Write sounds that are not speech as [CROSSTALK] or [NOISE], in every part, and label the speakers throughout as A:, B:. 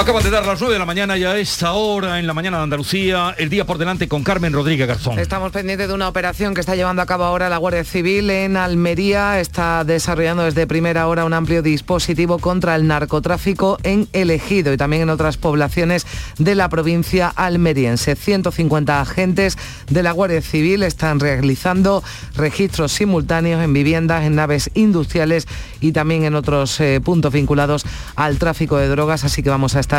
A: Acaban de dar las 9 de la mañana y a esta hora en la mañana de Andalucía, el día por delante con Carmen Rodríguez Garzón.
B: Estamos pendientes de una operación que está llevando a cabo ahora la Guardia Civil en Almería. Está desarrollando desde primera hora un amplio dispositivo contra el narcotráfico en El Ejido y también en otras poblaciones de la provincia almeriense. 150 agentes de la Guardia Civil están realizando registros simultáneos en viviendas, en naves industriales y también en otros eh, puntos vinculados al tráfico de drogas, así que vamos a estar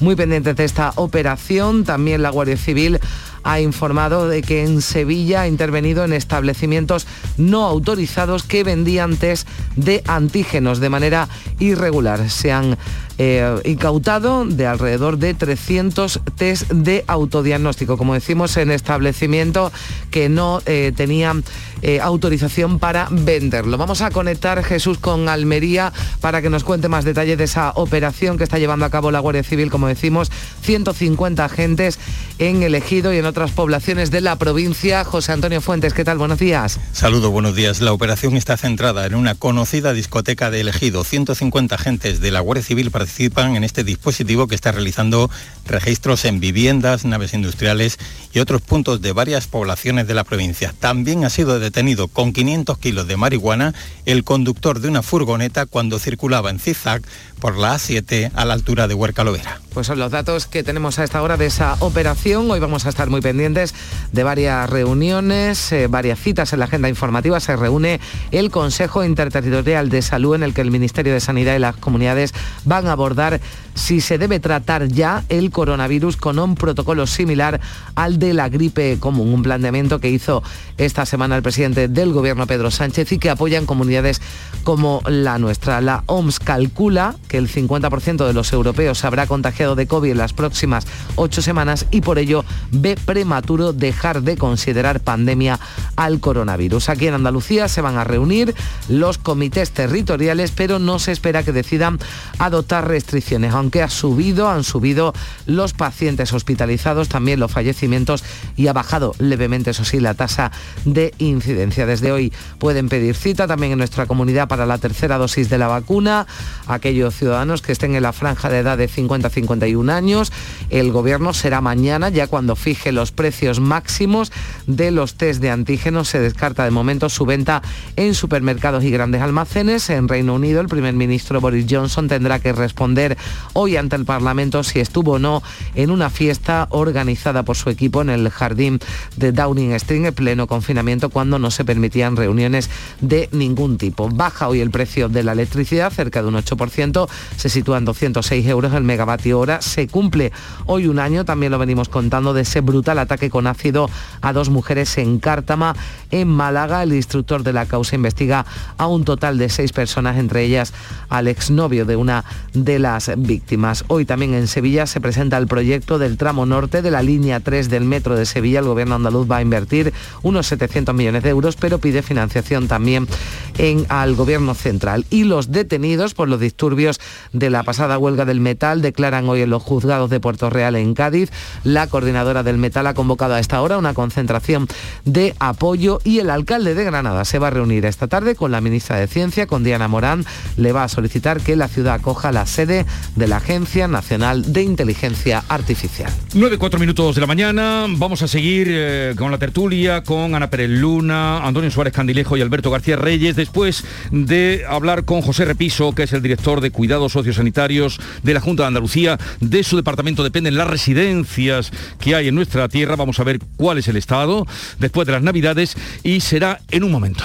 B: muy pendientes de esta operación. También la Guardia Civil ha informado de que en Sevilla ha intervenido en establecimientos no autorizados que vendían test de antígenos de manera irregular. Se han eh, incautado de alrededor de 300 test de autodiagnóstico, como decimos, en establecimientos que no eh, tenían eh, autorización para venderlo. Vamos a conectar Jesús con Almería para que nos cuente más detalles de esa operación que está llevando a cabo la Guardia Civil, como decimos, 150 agentes en elegido y en otras poblaciones de la provincia. José Antonio Fuentes, ¿qué tal? Buenos días.
C: Saludos, buenos días. La operación está centrada en una conocida discoteca de elegido. 150 agentes de la Guardia Civil participan en este dispositivo que está realizando registros en viviendas, naves industriales y otros puntos de varias poblaciones de la provincia. También ha sido detenido con 500 kilos de marihuana el conductor de una furgoneta cuando circulaba en zigzag por la A7 a la altura de Huercalovera.
B: Pues son los datos que tenemos a esta hora de esa operación. Hoy vamos a estar muy pendientes de varias reuniones, eh, varias citas en la agenda informativa. Se reúne el Consejo Interterritorial de Salud en el que el Ministerio de Sanidad y las comunidades van a abordar si se debe tratar ya el coronavirus con un protocolo similar al de la gripe común, un planteamiento que hizo esta semana el presidente del gobierno Pedro Sánchez y que apoyan comunidades como la nuestra. La OMS calcula que el 50% de los europeos se habrá contagiado de COVID en las próximas ocho semanas y por ello ve prematuro dejar de considerar pandemia al coronavirus. Aquí en Andalucía se van a reunir los comités territoriales, pero no se espera que decidan adoptar restricciones, aunque ha subido, han subido los pacientes hospitalizados, también los fallecimientos y ha bajado levemente, eso sí, la tasa de incidencia. Desde hoy pueden pedir cita también en nuestra comunidad para la tercera dosis de la vacuna. Aquellos ciudadanos que estén en la franja de edad de 50 a 51 años. El gobierno será mañana, ya cuando fije los precios máximos de los test de antígenos. Se descarta de momento su venta en supermercados y grandes almacenes. En Reino Unido, el primer ministro Boris Johnson tendrá que responder hoy ante el Parlamento si estuvo o no en una fiesta organizada por su equipo en el jardín de Downing Street en pleno confinamiento cuando no se permitían reuniones de ningún tipo. Baja hoy el precio de la electricidad cerca de un 8%, se sitúa en 206 euros el megavatio hora. Se cumple hoy un año, también lo venimos contando, de ese brutal ataque con ácido a dos mujeres en Cártama, en Málaga. El instructor de la causa investiga a un total de seis personas, entre ellas al exnovio de una de las víctimas. Hoy también en Sevilla se presenta el proyecto del tramo norte de la línea 3 del metro de Sevilla. El gobierno andaluz va a invertir unos 700 millones de euros, pero pide financiación también al gobierno central. Y los detenidos por los disturbios de la pasada huelga del metal declaran hoy en los juzgados de Puerto Real en Cádiz. La coordinadora del metal ha convocado a esta hora una concentración de apoyo y el alcalde de Granada se va a reunir esta tarde con la ministra de Ciencia, con Diana Morán. Le va a solicitar que la ciudad acoja la sede de la Agencia Nacional de Inteligencia Artificial.
A: 9, 4 minutos de la mañana. Vamos a seguir eh, con la tertulia con Ana Pérez Luna, Antonio Suárez Candilejo y Alberto García Reyes después de hablar con José Repiso, que es el director de cuidados sociosanitarios de la Junta de Andalucía. De su departamento dependen las residencias que hay en nuestra tierra. Vamos a ver cuál es el estado después de las Navidades y será en un momento.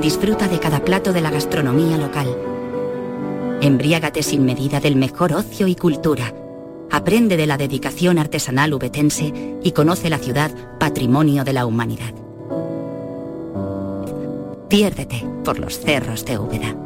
D: Disfruta de cada plato de la gastronomía local. Embriágate sin medida del mejor ocio y cultura. Aprende de la dedicación artesanal ubetense y conoce la ciudad patrimonio de la humanidad. Piérdete por los cerros de Úbeda.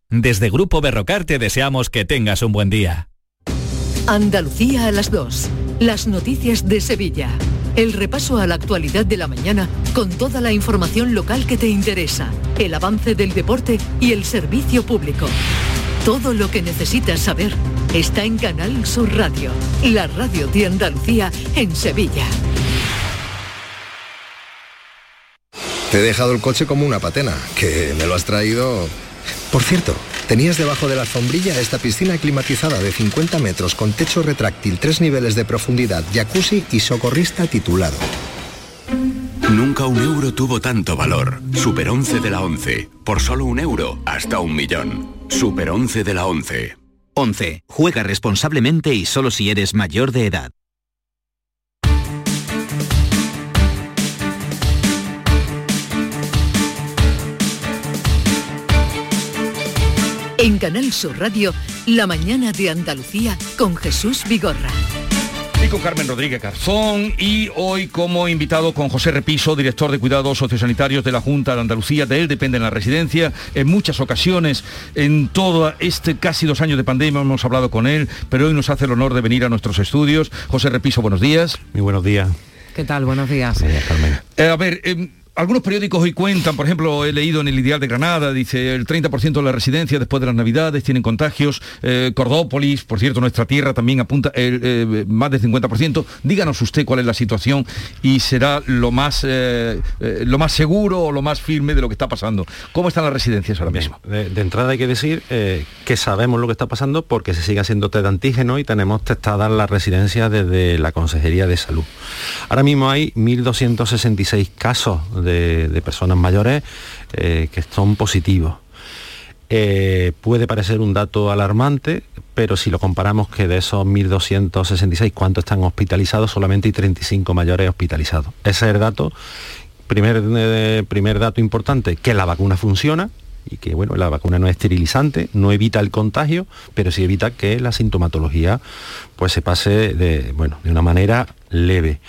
E: Desde Grupo Berrocar te deseamos que tengas un buen día.
F: Andalucía a las 2. Las noticias de Sevilla. El repaso a la actualidad de la mañana con toda la información local que te interesa, el avance del deporte y el servicio público. Todo lo que necesitas saber está en Canal Sur Radio, la radio de Andalucía en Sevilla.
G: Te he dejado el coche como una patena, que me lo has traído por cierto, tenías debajo de la alfombrilla esta piscina climatizada de 50 metros con techo retráctil, tres niveles de profundidad, jacuzzi y socorrista titulado.
H: Nunca un euro tuvo tanto valor. Super 11 de la 11. Por solo un euro, hasta un millón. Super 11 de la 11.
I: 11. Juega responsablemente y solo si eres mayor de edad.
F: En Canal Sur Radio, La mañana de Andalucía con Jesús Vigorra.
A: Y con Carmen Rodríguez Garzón y hoy como invitado con José Repiso, director de cuidados sociosanitarios de la Junta de Andalucía. De él depende la residencia. En muchas ocasiones, en todo este casi dos años de pandemia hemos hablado con él, pero hoy nos hace el honor de venir a nuestros estudios. José Repiso, buenos días.
J: Muy buenos días.
B: ¿Qué tal? Buenos días.
A: Carmen. Eh, a ver, em, algunos periódicos hoy cuentan, por ejemplo, he leído en el Ideal de Granada, dice el 30% de la residencia después de las Navidades tienen contagios. Eh, Cordópolis, por cierto, nuestra tierra también apunta eh, más del 50%. Díganos usted cuál es la situación y será lo más, eh, lo más seguro o lo más firme de lo que está pasando. ¿Cómo están las residencias ahora mismo?
J: De, entrada hay que decir que sabemos lo que está pasando porque se sigue haciendo test de antígeno y tenemos testadas las residencias desde la Consejería de Salud. Ahora mismo hay 1.266 casos de, personas mayores eh, que son positivos. Eh, puede parecer un dato alarmante, pero si lo comparamos que de esos 1.266, ¿cuántos están hospitalizados? Solamente hay 35 mayores hospitalizados. Ese es el dato. Primer, eh, primer dato importante, que la vacuna funciona, y que bueno, la vacuna no es esterilizante, no evita el contagio, pero sí evita que la sintomatología pues se pase de, bueno, de una manera leve.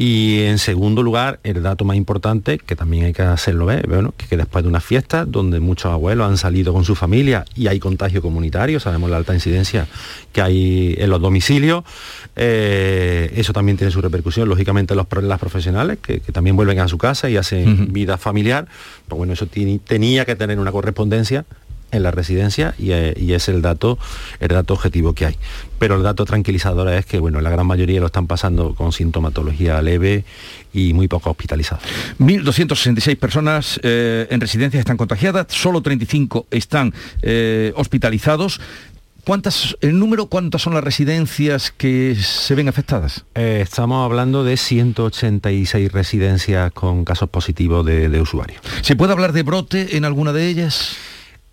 J: Y en segundo lugar, el dato más importante, que también hay que hacerlo ver, bueno, que, después de una fiesta donde muchos abuelos han salido con su familia y hay contagio comunitario, sabemos la alta incidencia que hay en los domicilios, eh, eso también tiene su repercusión, lógicamente, los, las profesionales, que, también vuelven a su casa y hacen vida familiar, pues bueno, eso tenía que tener una correspondencia en la residencia eh, y, es el dato, el dato objetivo que hay. Pero el dato tranquilizador es que bueno, la gran mayoría lo están pasando con sintomatología leve y muy poco hospitalizados.
A: 1.266 personas eh, en residencias están contagiadas, solo 35 están eh, hospitalizados. ¿Cuántas, el número, cuántas son las residencias que se ven afectadas?
J: estamos hablando de 186 residencias con casos positivos de, de usuarios.
A: ¿Se puede hablar de brote en alguna de ellas?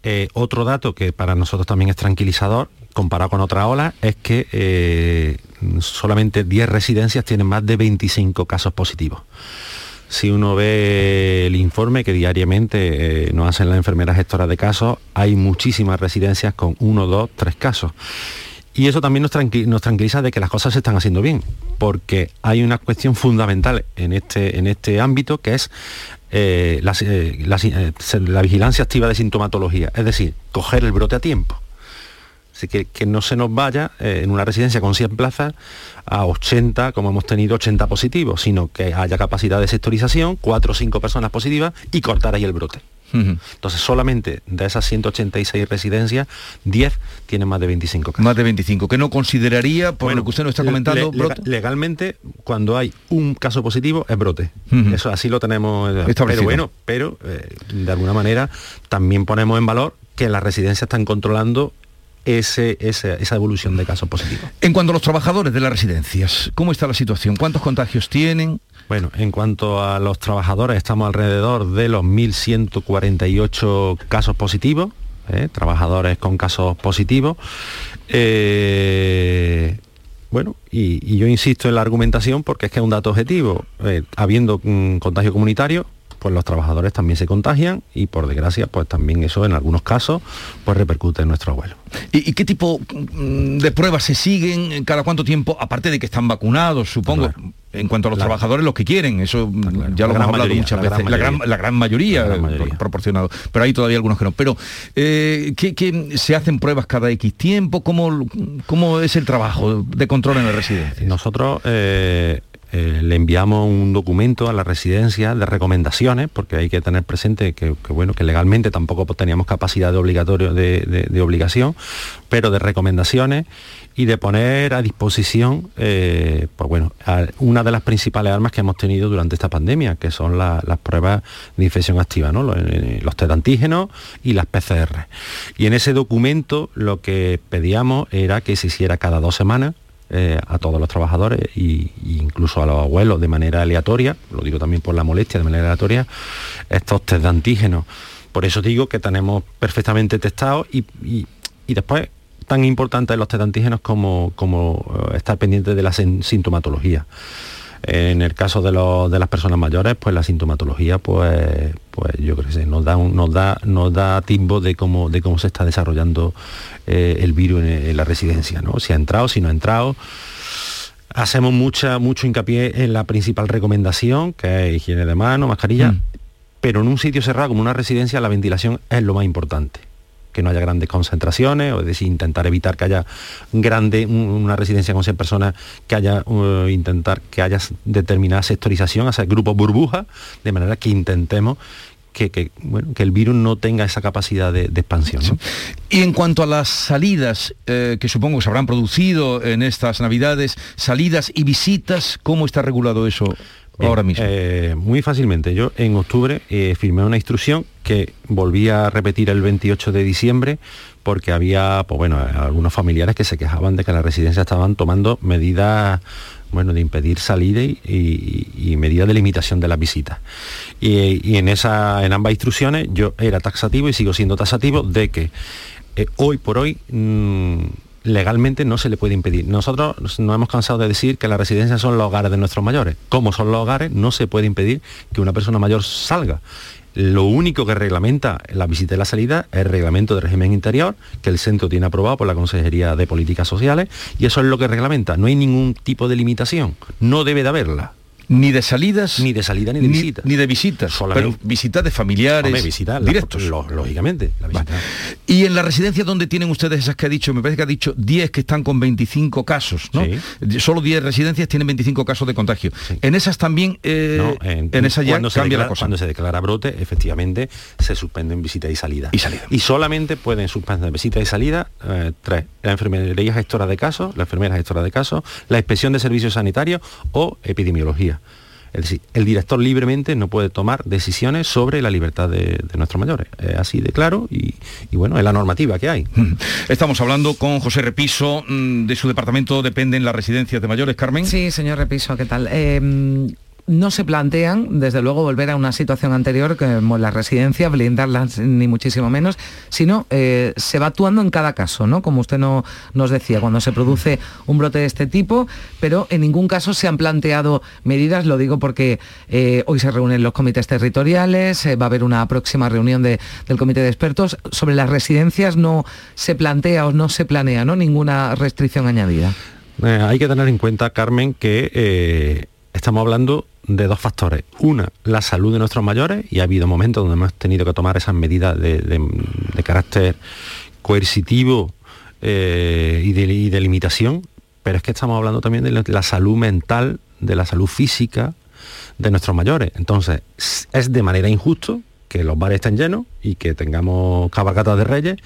J: Eh, otro dato que para nosotros también es tranquilizador, comparado con otra ola, es que eh, solamente 10 residencias tienen más de 25 casos positivos. Si uno ve el informe que diariamente eh, nos hacen las enfermeras gestoras de casos, hay muchísimas residencias con uno, dos, tres casos. Y eso también nos, tranquiliza de que las cosas se están haciendo bien, porque hay una cuestión fundamental en este, en este ámbito que es eh, eh, la, vigilancia activa de sintomatología, es decir, coger el brote a tiempo. Así que, que no se nos vaya eh, en una residencia con 100 plazas a 80, como hemos tenido 80 positivos, sino que haya capacidad de sectorización, 4 o 5 personas positivas y cortar ahí el brote. Entonces, solamente de esas 186 residencias, 10 tienen más de 25 casos.
A: Más de 25, que no consideraría, por lo que usted nos está comentando,
J: Legalmente, cuando hay un caso positivo, es brote. Eso así lo tenemos. Eh, pero bueno, pero eh, de alguna manera también ponemos en valor que las residencias están controlando ese, esa evolución de casos positivos.
A: En cuanto a los trabajadores de las residencias, ¿cómo está la situación? ¿Cuántos contagios tienen?
J: Bueno, en cuanto a los trabajadores, estamos alrededor de los 1.148 casos positivos, ¿eh? trabajadores con casos positivos. Eh, bueno, y, yo insisto en la argumentación porque es que es un dato objetivo. Eh, habiendo un contagio comunitario, pues los trabajadores también se contagian y por desgracia pues también eso en algunos casos pues repercute en nuestro abuelo.
A: ¿Y, qué tipo mm, de pruebas se siguen? ¿Cada cuánto tiempo? Aparte de que están vacunados, supongo. En cuanto a los trabajadores, los que quieren, eso ya lo hemos hablado muchas veces, la, gran, mayoría, proporcionado, pero hay todavía algunos que no. Pero, eh, ¿qué, se hacen pruebas cada X tiempo? ¿Cómo, ¿Cómo es el trabajo de control en la residencia?
J: Nosotros eh, eh, le enviamos un documento a la residencia de recomendaciones, porque hay que tener presente que, bueno, que legalmente tampoco teníamos capacidad de obligatorio de, obligación, pero de recomendaciones y de poner a disposición, eh, pues bueno, una de las principales armas que hemos tenido durante esta pandemia, que son las pruebas de infección activa, ¿no? los, eh, los test antígenos y las PCR. Y en ese documento lo que pedíamos era que se hiciera cada dos semanas eh, a todos los trabajadores e incluso a los abuelos de manera aleatoria, lo digo también por la molestia, de manera aleatoria, estos test de antígenos. Por eso digo que tenemos perfectamente testados y, después tan importantes los test de antígenos como, como eh, estar pendiente de la sintomatología. En el caso de, las personas mayores, pues la sintomatología, pues, pues yo creo que nos da, nos da, nos da timbo de cómo, de cómo se está desarrollando eh, el virus en, la residencia, ¿no? Si ha entrado, si no ha entrado. Hacemos mucha, mucho hincapié en la principal recomendación, que es higiene de mano, mascarilla, mm. pero en un sitio cerrado como una residencia la ventilación es lo más importante que no haya grandes concentraciones, o es decir, intentar evitar que haya grande, una residencia con 100 personas, que haya, uh, intentar que haya determinada sectorización, hacer grupos burbujas, de manera que intentemos que, bueno, que, el virus no tenga esa capacidad de, expansión.
A: Y en cuanto a las salidas, eh, que supongo que se habrán producido en estas Navidades, salidas y visitas, ¿cómo está regulado eso? Ahora mismo?
J: Eh, muy fácilmente. Yo en octubre eh, firmé una instrucción que volví a repetir el 28 de diciembre porque había, pues bueno, algunos familiares que se quejaban de que las residencias estaban tomando medidas bueno, de impedir salida y, medidas de limitación de las visitas. Y, en, esa, en ambas instrucciones yo era taxativo y sigo siendo taxativo de que eh, hoy por hoy mm, legalmente no se le puede impedir. Nosotros nos hemos cansado de decir que las residencias son los hogares de nuestros mayores. Como son los hogares, no se puede impedir que una persona mayor salga. Lo único que reglamenta la visita y la salida es el reglamento de régimen interior, que el centro tiene aprobado por la Consejería de Políticas Sociales, y eso es lo que reglamenta. No hay ningún tipo de limitación. No debe de haberla.
A: Ni de salidas.
J: Ni de salida ni de visitas.
A: Ni de visitas. Solamente. Pero visitas de familiares.
J: visitas directos. lógicamente.
A: y en la residencia donde tienen ustedes esas que ha dicho, me parece que ha dicho 10 que están con 25 casos, ¿no? Solo 10 residencias tienen 25 casos de contagio. En esas también, eh, en, en esas ya cambia la cosa.
J: Cuando se declara brote, efectivamente, se suspenden visitas y salidas.
A: Y salida.
J: Y solamente pueden suspender visitas y salida eh, tres. La enfermería gestora de casos, la enfermera gestora de casos, la inspección de servicios sanitarios o epidemiología. Es decir, el director libremente no puede tomar decisiones sobre la libertad de, nuestros mayores. Es así de claro y, bueno, es la normativa que hay. [LAUGHS]
A: Estamos hablando con José Repiso, mm, de su departamento dependen las residencias de mayores, Carmen.
B: Sí, señor Repiso, ¿qué tal? Eh, no se plantean, desde luego, volver a una situación anterior como la residencia, blindarlas ni muchísimo menos, sino eh, se va actuando en cada caso, ¿no? Como usted no, nos decía, cuando se produce un brote de este tipo, pero en ningún caso se han planteado medidas, lo digo porque eh, hoy se reúnen los comités territoriales, eh, va a haber una próxima reunión del comité de expertos, sobre las residencias no se plantea o no se planea ¿no? ninguna restricción añadida.
J: hay que tener en cuenta, Carmen, que estamos hablando de dos factores. Una, la salud de nuestros mayores, y ha habido momentos donde hemos tenido que tomar esas medidas de, carácter coercitivo eh, y, de, limitación, pero es que estamos hablando también de la, salud mental, de la salud física de nuestros mayores. Entonces, es de manera injusto que los bares estén llenos y que tengamos cabalgatas de reyes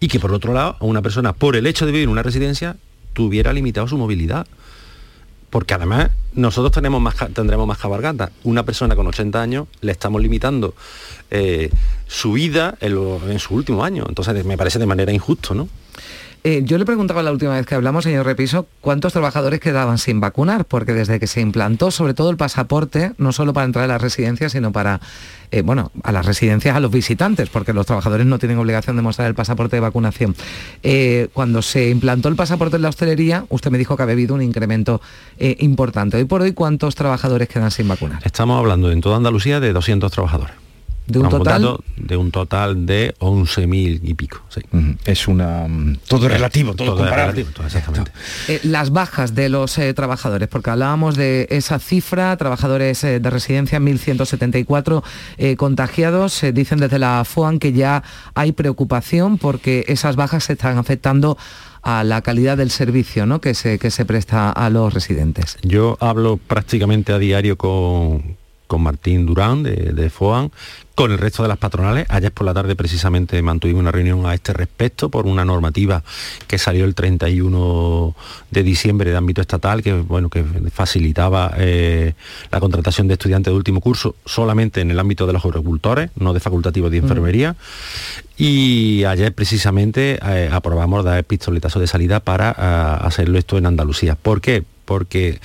J: y que por otro lado una persona por el hecho de vivir en una residencia tuviera limitado su movilidad porque además nosotros tendremos más cabalgata. Una persona con 80 años le estamos limitando eh, su vida en, su último año. Entonces me parece de manera injusto, ¿no?
B: Eh, yo le preguntaba la última vez que hablamos, señor Repiso, cuántos trabajadores quedaban sin vacunar, porque desde que se implantó sobre todo el pasaporte, no solo para entrar a las residencias, sino para, eh, bueno, a las residencias, a los visitantes, porque los trabajadores no tienen obligación de mostrar el pasaporte de vacunación. Eh, cuando se implantó el pasaporte en la hostelería, usted me dijo que había habido un incremento importante. Hoy por hoy, ¿cuántos trabajadores quedan sin vacunar?
J: Estamos hablando en toda Andalucía de 200 trabajadores.
B: De un total
J: de un total de 11.000 y pico.
A: Es una mm, todo es relativo, todo, comparable.
J: exactamente.
B: Eh, las bajas de los eh, trabajadores, porque hablábamos de esa cifra, trabajadores eh, de residencia 1.174 contagiados, dicen desde la FOAN que ya hay preocupación porque esas bajas se están afectando a la calidad del servicio ¿no? que, se, que se presta a los residentes.
J: Yo hablo prácticamente a diario con, con Martín Durán de, de, FOAN, con el resto de las patronales. Ayer por la tarde precisamente mantuvimos una reunión a este respecto por una normativa que salió el 31 de diciembre de ámbito estatal, que, bueno, que facilitaba eh, la contratación de estudiantes de último curso solamente en el ámbito de los agricultores, no de facultativos de enfermería. Y ayer precisamente eh, aprobamos dar el pistoletazo de salida para eh, hacerlo esto en Andalucía. ¿Por qué? Porque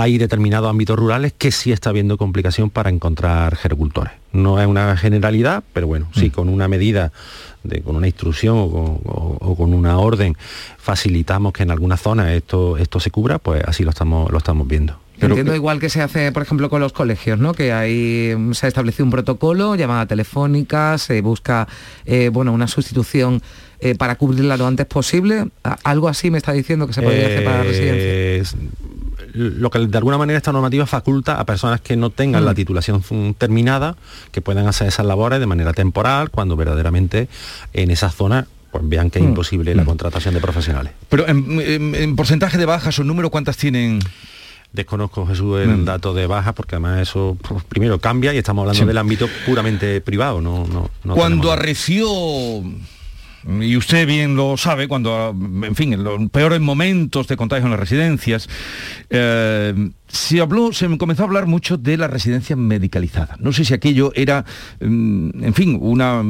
J: hay determinados ámbitos rurales que sí está habiendo complicación para encontrar gericultores. No es una generalidad, pero bueno, sí, mm. con una medida, de, con una instrucción o con, una orden, facilitamos que en algunas zonas esto, esto se cubra, pues así lo estamos, lo estamos viendo.
B: Entiendo igual que se hace, por ejemplo, con los colegios, ¿no? Que hay, se ha establecido un protocolo, llamada telefónica, se busca eh, bueno, una sustitución eh, para cubrirla lo antes posible. Algo así me está diciendo que se podría hacer para la residencia
J: lo que de alguna manera esta normativa faculta a personas que no tengan la mm. titulación terminada, que puedan hacer esas labores de manera temporal, cuando verdaderamente en esa zona pues vean que es mm. imposible la mm. contratación de profesionales.
A: Pero en, porcentaje de bajas o número, ¿cuántas tienen?
J: Desconozco, Jesús, el dato de bajas, porque además eso pues, primero cambia y estamos hablando del ámbito puramente privado. No, no,
A: Cuando arreció y usted bien lo sabe, cuando, en fin, en los peores momentos de contagio en las residencias, eh, se habló, se comenzó a hablar mucho de la residencia medicalizada. No sé si aquello era, mm, en fin, una,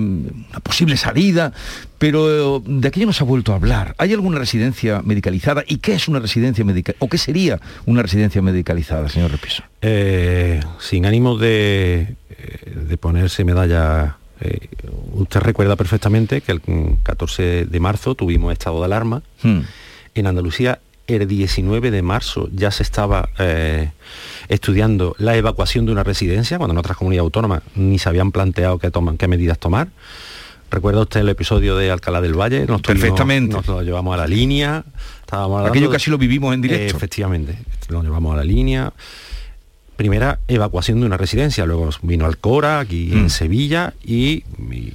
A: posible salida, pero de aquello no se ha vuelto a hablar. ¿Hay alguna residencia medicalizada? ¿Y qué es una residencia medicalizada? ¿O qué sería una residencia medicalizada, señor Repiso?
J: Eh, sin ánimo de, eh, de ponerse medalla eh, usted recuerda perfectamente que el 14 de marzo tuvimos estado de alarma. Hmm. En Andalucía, el 19 de marzo ya se estaba eh, estudiando la evacuación de una residencia, cuando en otras comunidades autónomas ni se habían planteado qué, toman, qué medidas tomar. ¿Recuerda usted el episodio de Alcalá del Valle?
A: Nos Perfectamente.
J: nos lo llevamos a la línea.
A: Aquello casi lo vivimos en directo.
J: efectivamente, lo llevamos a la línea primera evacuación de una residencia, luego vino Alcora, aquí en mm. Sevilla, y,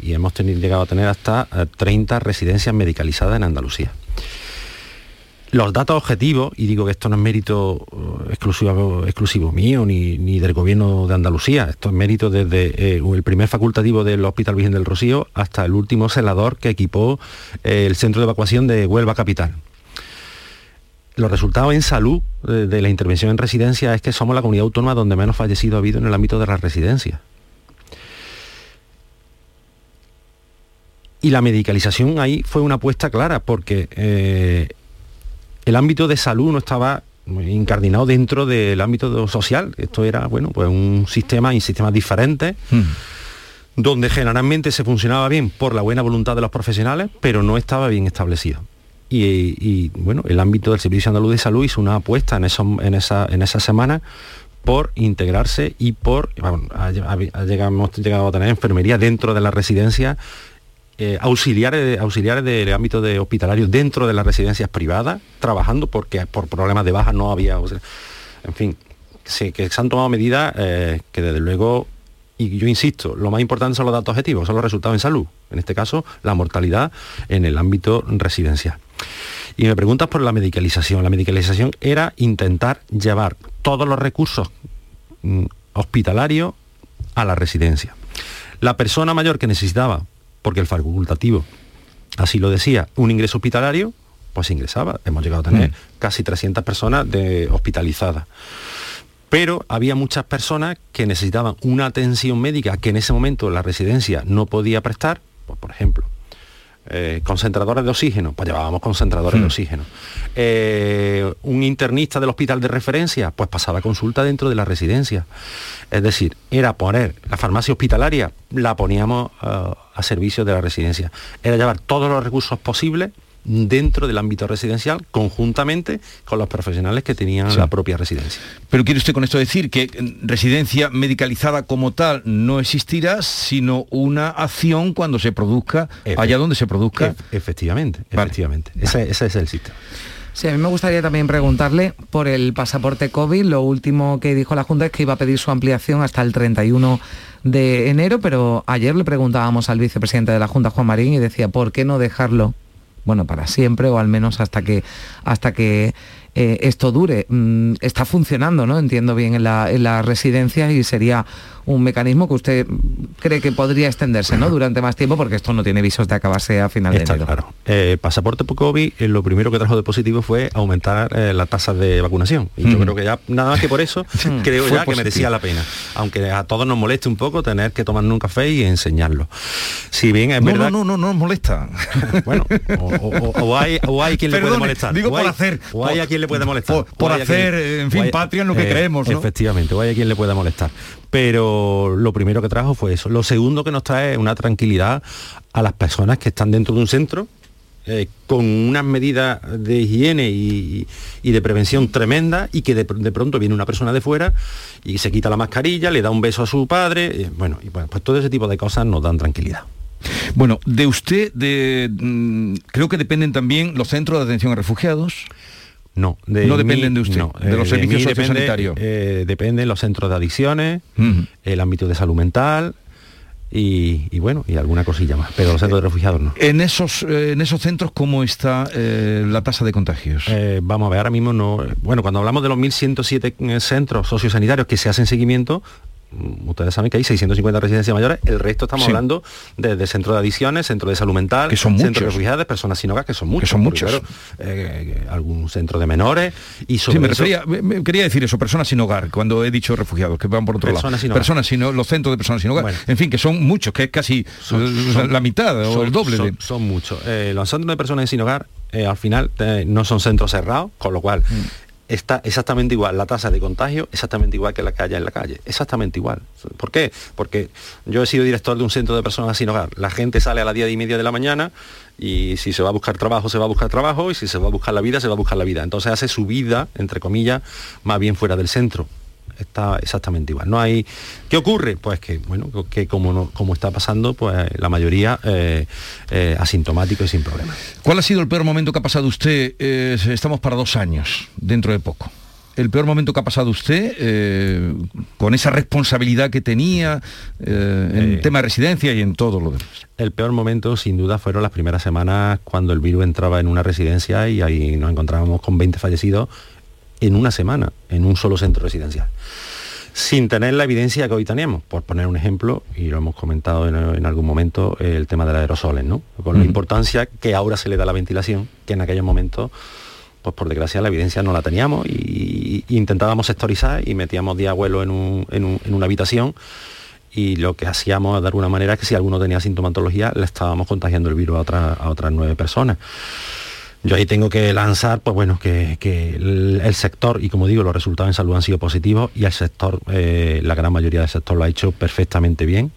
J: hemos llegado a tener hasta 30 eh, residencias medicalizadas en Andalucía. Los datos objetivos, y digo que esto no es mérito eh, exclusivo, exclusivo mío ni, del gobierno de Andalucía, esto es mérito desde eh, el primer facultativo del Hospital Virgen del Rocío hasta el último celador que equipó el centro de evacuación de Huelva Capital los resultados en salud de, la intervención en residencia es que somos la comunidad autónoma donde menos fallecido ha habido en el ámbito de las residencias. Y la medicalización ahí fue una apuesta clara porque eh, el ámbito de salud no estaba incardinado dentro del ámbito social. Esto era, bueno, pues un sistema y sistemas diferentes. Hmm. donde generalmente se funcionaba bien por la buena voluntad de los profesionales, pero no estaba bien establecido y, bueno, el ámbito del Servicio Andaluz de Salud hizo una apuesta en, eso, en, esa, en esa semana por integrarse y por, hemos llegado a tener enfermería dentro de la residencia, eh, auxiliares, auxiliares del ámbito de hospitalario dentro de las residencias privadas, trabajando porque por problemas de baja no había, en fin, que se han tomado medidas eh, que desde luego y yo insisto, lo más importante son los datos objetivos, son los resultados en salud, en este caso la mortalidad en el ámbito residencial. Y me preguntas por la medicalización. La medicalización era intentar llevar todos los recursos mm, hospitalarios a la residencia. La persona mayor que necesitaba, porque el facultativo así lo decía, un ingreso hospitalario, pues ingresaba. Hemos llegado a tener mm. casi 300 personas de hospitalizadas. Pero había muchas personas que necesitaban una atención médica que en ese momento la residencia no podía prestar, pues, por ejemplo, Eh, concentradores de oxígeno, pues llevábamos concentradores de
A: Hmm.
J: oxígeno. Eh, un internista del hospital de referencia, pues pasaba consulta dentro de la residencia. Es decir, era poner la farmacia hospitalaria, la poníamos eh, a servicio de la residencia. Era llevar todos los recursos posibles dentro del ámbito residencial, conjuntamente con los profesionales que tenían
A: Sí.
J: la propia residencia.
A: Pero quiere usted con esto decir que mm, residencia medicalizada como tal no existirá, sino una acción cuando se produzca,
J: Efe-
A: allá donde se produzca.
J: Ef- efectivamente,
A: Vale.
J: efectivamente. Ese, ese es el sistema.
B: Sí, a mí me gustaría también preguntarle por el pasaporte COVID. Lo último que dijo la Junta es que iba a pedir su ampliación hasta el 31 de enero, pero ayer le preguntábamos al vicepresidente de la Junta, Juan Marín, y decía, ¿por qué no dejarlo? Bueno, para siempre o al menos hasta que, hasta que eh, esto dure. Mm, está funcionando, ¿no? Entiendo bien en la, en la residencia y sería un mecanismo que usted cree que podría extenderse, ¿no? Durante más tiempo porque esto no tiene visos de acabarse a final de
J: Está
B: enero.
J: claro. Eh, pasaporte por COVID, eh, lo primero que trajo de positivo fue aumentar eh, la tasa de vacunación. Y yo
A: Mm.
J: creo que ya, nada más que por eso, [LAUGHS] creo ya que merecía la pena. Aunque a todos nos moleste un poco tener que tomarnos un café y enseñarlo. Si bien es
A: no,
J: verdad...
A: no, no, no nos molesta. [LAUGHS]
J: Bueno, o, o- o- o hay, o hay quien le puede molestar.
A: digo
J: o
A: por hacer-
J: O hay a quien le puede molestar.
A: por-
J: quien-
A: hacer, en fin,
J: hay-
A: patria en lo que creemos, ¿no?
J: Efectivamente, o hay a quien le pueda molestar. Pero lo primero que trajo fue eso. Lo segundo que nos trae es una tranquilidad a las personas que están dentro de un centro eh, con unas medidas de higiene y, y de prevención tremenda y que de, de pronto viene una persona de fuera y se quita la mascarilla, le da un beso a su padre, eh, bueno, y bueno, pues todo ese tipo de cosas nos dan tranquilidad.
A: Bueno, de usted, de, mm, creo que dependen también los centros de atención a refugiados.
J: No, de
A: No
J: mí-
A: dependen de usted,
J: no,
A: de los
J: eh,
A: servicios
J: mí depende, eh, dependen los centros de adicciones, el ámbito de salud mental y, y bueno, y alguna cosilla más, pero los centros de refugiados no.
A: En esos, eh, en esos centros, ¿cómo está eh, la tasa de contagios?
J: Eh, vamos a ver, ahora mismo no... Bueno, cuando hablamos de los 1.107 eh, centros sociosanitarios que se hacen seguimiento, ustedes saben que hay 650 residencias mayores, el resto estamos
A: Sí.
J: hablando de, de centros de adicciones, centros de salud mental,
A: Que son
J: centros
A: muchos.
J: de refugiados, personas sin hogar, que son muchos.
A: son muchos.
J: claro, eh, algún centro de menores y sobre
A: Sí, me
J: eso-
A: refería, me- me quería decir eso, personas sin hogar, cuando he dicho refugiados, que van por otro
J: Personas
A: lado.
J: sin hogar.
A: personas sin hogar, los centros de personas sin hogar.
J: Bueno.
A: En fin, que son muchos, que es casi
J: Son-
A: la,
J: son-
A: la mitad o
J: son-
A: el doble
J: son,
A: de...
J: son muchos. Eh, los centros de personas sin hogar, eh, al final, eh, no son centros cerrados, con lo cual
A: Mm.
J: Está exactamente igual la tasa de contagio, exactamente igual que la calle en la calle, exactamente igual. ¿Por qué? Porque yo he sido director de un centro de personas sin hogar. La gente sale a las 10 y media de la mañana y si se va a buscar trabajo, se va a buscar trabajo y si se va a buscar la vida, se va a buscar la vida. Entonces hace su vida, entre comillas, más bien fuera del centro está exactamente igual. No hay. ¿Qué ocurre? Pues que, bueno, que como, no- como está pasando, pues la mayoría eh, eh, asintomático y sin problemas.
A: ¿Cuál ha sido el peor momento que ha pasado usted? Eh, estamos para dos años, dentro de poco. El peor momento que ha pasado usted eh, con esa responsabilidad que tenía eh, en
J: Eh,
A: tema de residencia y en todo lo demás.
J: El peor momento, sin duda, fueron las primeras semanas cuando el virus entraba en una residencia y ahí nos encontrábamos con 20 fallecidos en una semana, en un solo centro residencial. Sin tener la evidencia que hoy tenemos, por poner un ejemplo, y lo hemos comentado en, en algún momento, el tema de los aerosoles, ¿no? Con la importancia que ahora se le da a la ventilación, que en aquellos momentos, pues por desgracia la evidencia no la teníamos y, y intentábamos sectorizar y metíamos 10 abuelos en, un- en un- en una habitación y lo que hacíamos de alguna manera es que si alguno tenía sintomatología le estábamos contagiando el virus a, otra- a otras nueve personas. Yo ahí tengo que lanzar, pues bueno, que, que el, el sector, y como digo, los resultados en salud han sido positivos y el sector, eh, la gran mayoría del sector lo ha hecho perfectamente bien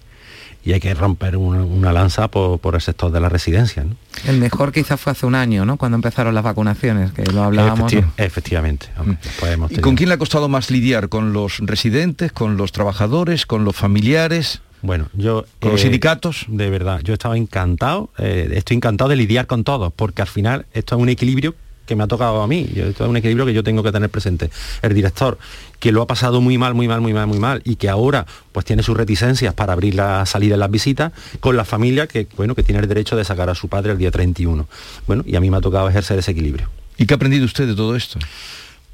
J: y hay que romper una, una lanza por, por el sector de la residencia. ¿no?
B: El mejor quizás fue hace un año, ¿no? Cuando empezaron las vacunaciones, que lo hablábamos.
J: Efecti- efectivamente. hombre, hemos
A: ¿Y con quién le ha costado más lidiar? ¿Con los residentes, con los trabajadores, con los familiares?
J: Bueno, yo...
A: ¿Con los
J: eh,
A: sindicatos?
J: De verdad, yo estaba encantado, eh, estoy encantado de lidiar con todos, porque al final esto es un equilibrio que me ha tocado a mí, yo- esto es un equilibrio que yo tengo que tener presente. El director, que lo ha pasado muy mal, muy mal, muy mal, muy mal, y que ahora pues tiene sus reticencias para abrir la salida en las visitas, con la familia que, bueno, que tiene el derecho de sacar a su padre el día 31. Bueno, y a mí me ha tocado ejercer ese equilibrio.
A: ¿Y qué ha aprendido usted de todo esto?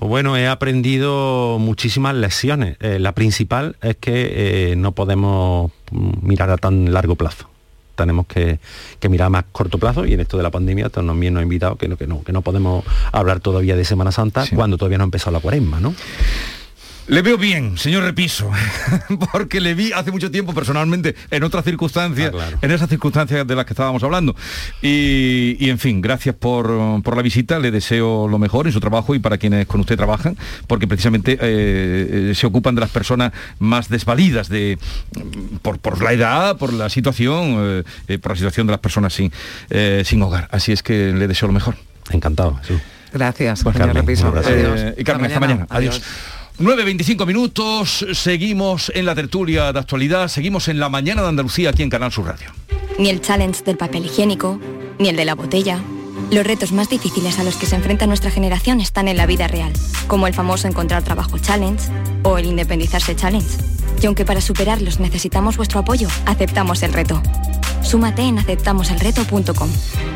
J: Pues bueno, he aprendido muchísimas lecciones. Eh, la principal es que eh, no podemos mirar a tan largo plazo. Tenemos que, que mirar a más corto plazo y en esto de la pandemia también nos ha invitado que no, que no, que no podemos hablar todavía de Semana Santa
A: Sí.
J: cuando todavía no ha empezado la cuaresma, ¿no?
A: Le veo bien, señor Repiso, [LAUGHS] porque le vi hace mucho tiempo personalmente en otras circunstancias,
J: Ah,
A: en esas circunstancias de las que estábamos hablando. Y, y, en fin, gracias por, por, la visita, le deseo lo mejor en su trabajo y para quienes con usted trabajan, porque precisamente eh, se ocupan de las personas más desvalidas de, por, por la edad, por la situación, eh, por la situación de las personas sin, eh, sin hogar. Así es que le deseo lo mejor.
J: Encantado, sí.
B: Gracias,
A: pues
B: señor
A: Carmen,
B: Repiso.
A: Eh, y Carmen, hasta mañana. Hasta mañana. Adiós. 9.25 minutos, seguimos en la tertulia de actualidad, seguimos en la mañana de Andalucía aquí en Canal Sur Radio.
K: Ni el challenge del papel higiénico, ni el de la botella. Los retos más difíciles a los que se enfrenta nuestra generación están en la vida real, como el famoso encontrar trabajo challenge o el independizarse challenge. Y aunque para superarlos necesitamos vuestro apoyo, aceptamos el reto. Súmate en aceptamoselreto.com.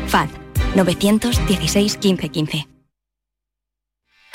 K: FAD 916 15 15.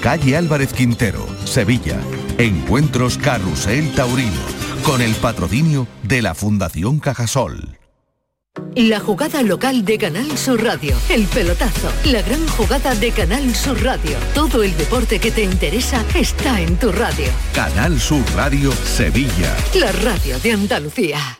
L: Calle Álvarez Quintero, Sevilla. Encuentros Carrusel Taurino con el patrocinio de la Fundación Cajasol.
F: La jugada local de Canal Sur Radio, el pelotazo, la gran jugada de Canal Sur Radio. Todo el deporte que te interesa está en tu radio.
L: Canal Sur Radio Sevilla.
F: La radio de Andalucía.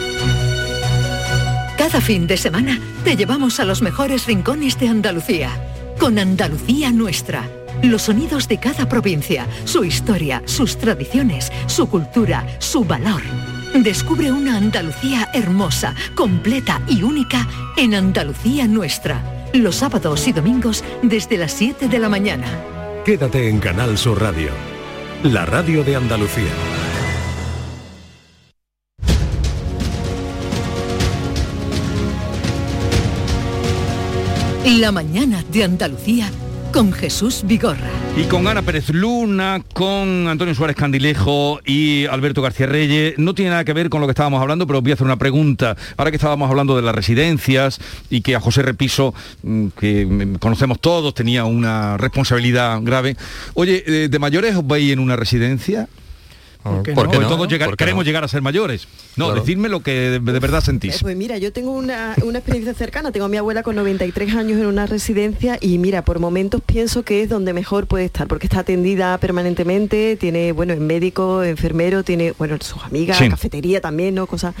F: Cada fin de semana te llevamos a los mejores rincones de Andalucía, con Andalucía Nuestra. Los sonidos de cada provincia, su historia, sus tradiciones, su cultura, su valor. Descubre una Andalucía hermosa, completa y única en Andalucía Nuestra. Los sábados y domingos desde las 7 de la mañana.
M: Quédate en Canal Sur Radio, la radio de Andalucía.
F: La mañana de Andalucía con Jesús Vigorra.
A: Y con Ana Pérez Luna, con Antonio Suárez Candilejo y Alberto García Reyes. No tiene nada que ver con lo que estábamos hablando, pero os voy a hacer una pregunta. Ahora que estábamos hablando de las residencias y que a José Repiso, mm, que conocemos todos, tenía una responsabilidad grave. Oye, eh, ¿de mayores os veis en una residencia?
N: Porque
A: Porque
N: no?
A: todos llegar-
N: ¿Por qué
A: queremos
N: no?
A: llegar a ser mayores. No,
N: Claro.
A: decidme lo que de, de verdad sentís.
O: Pues mira, yo tengo una, una experiencia cercana. Tengo a mi abuela con 93 años en una residencia y mira, por momentos pienso que es donde mejor puede estar, porque está atendida permanentemente, tiene, bueno, es médico, enfermero, tiene, bueno, sus amigas,
P: Sí.
O: cafetería también, ¿no? Cosas.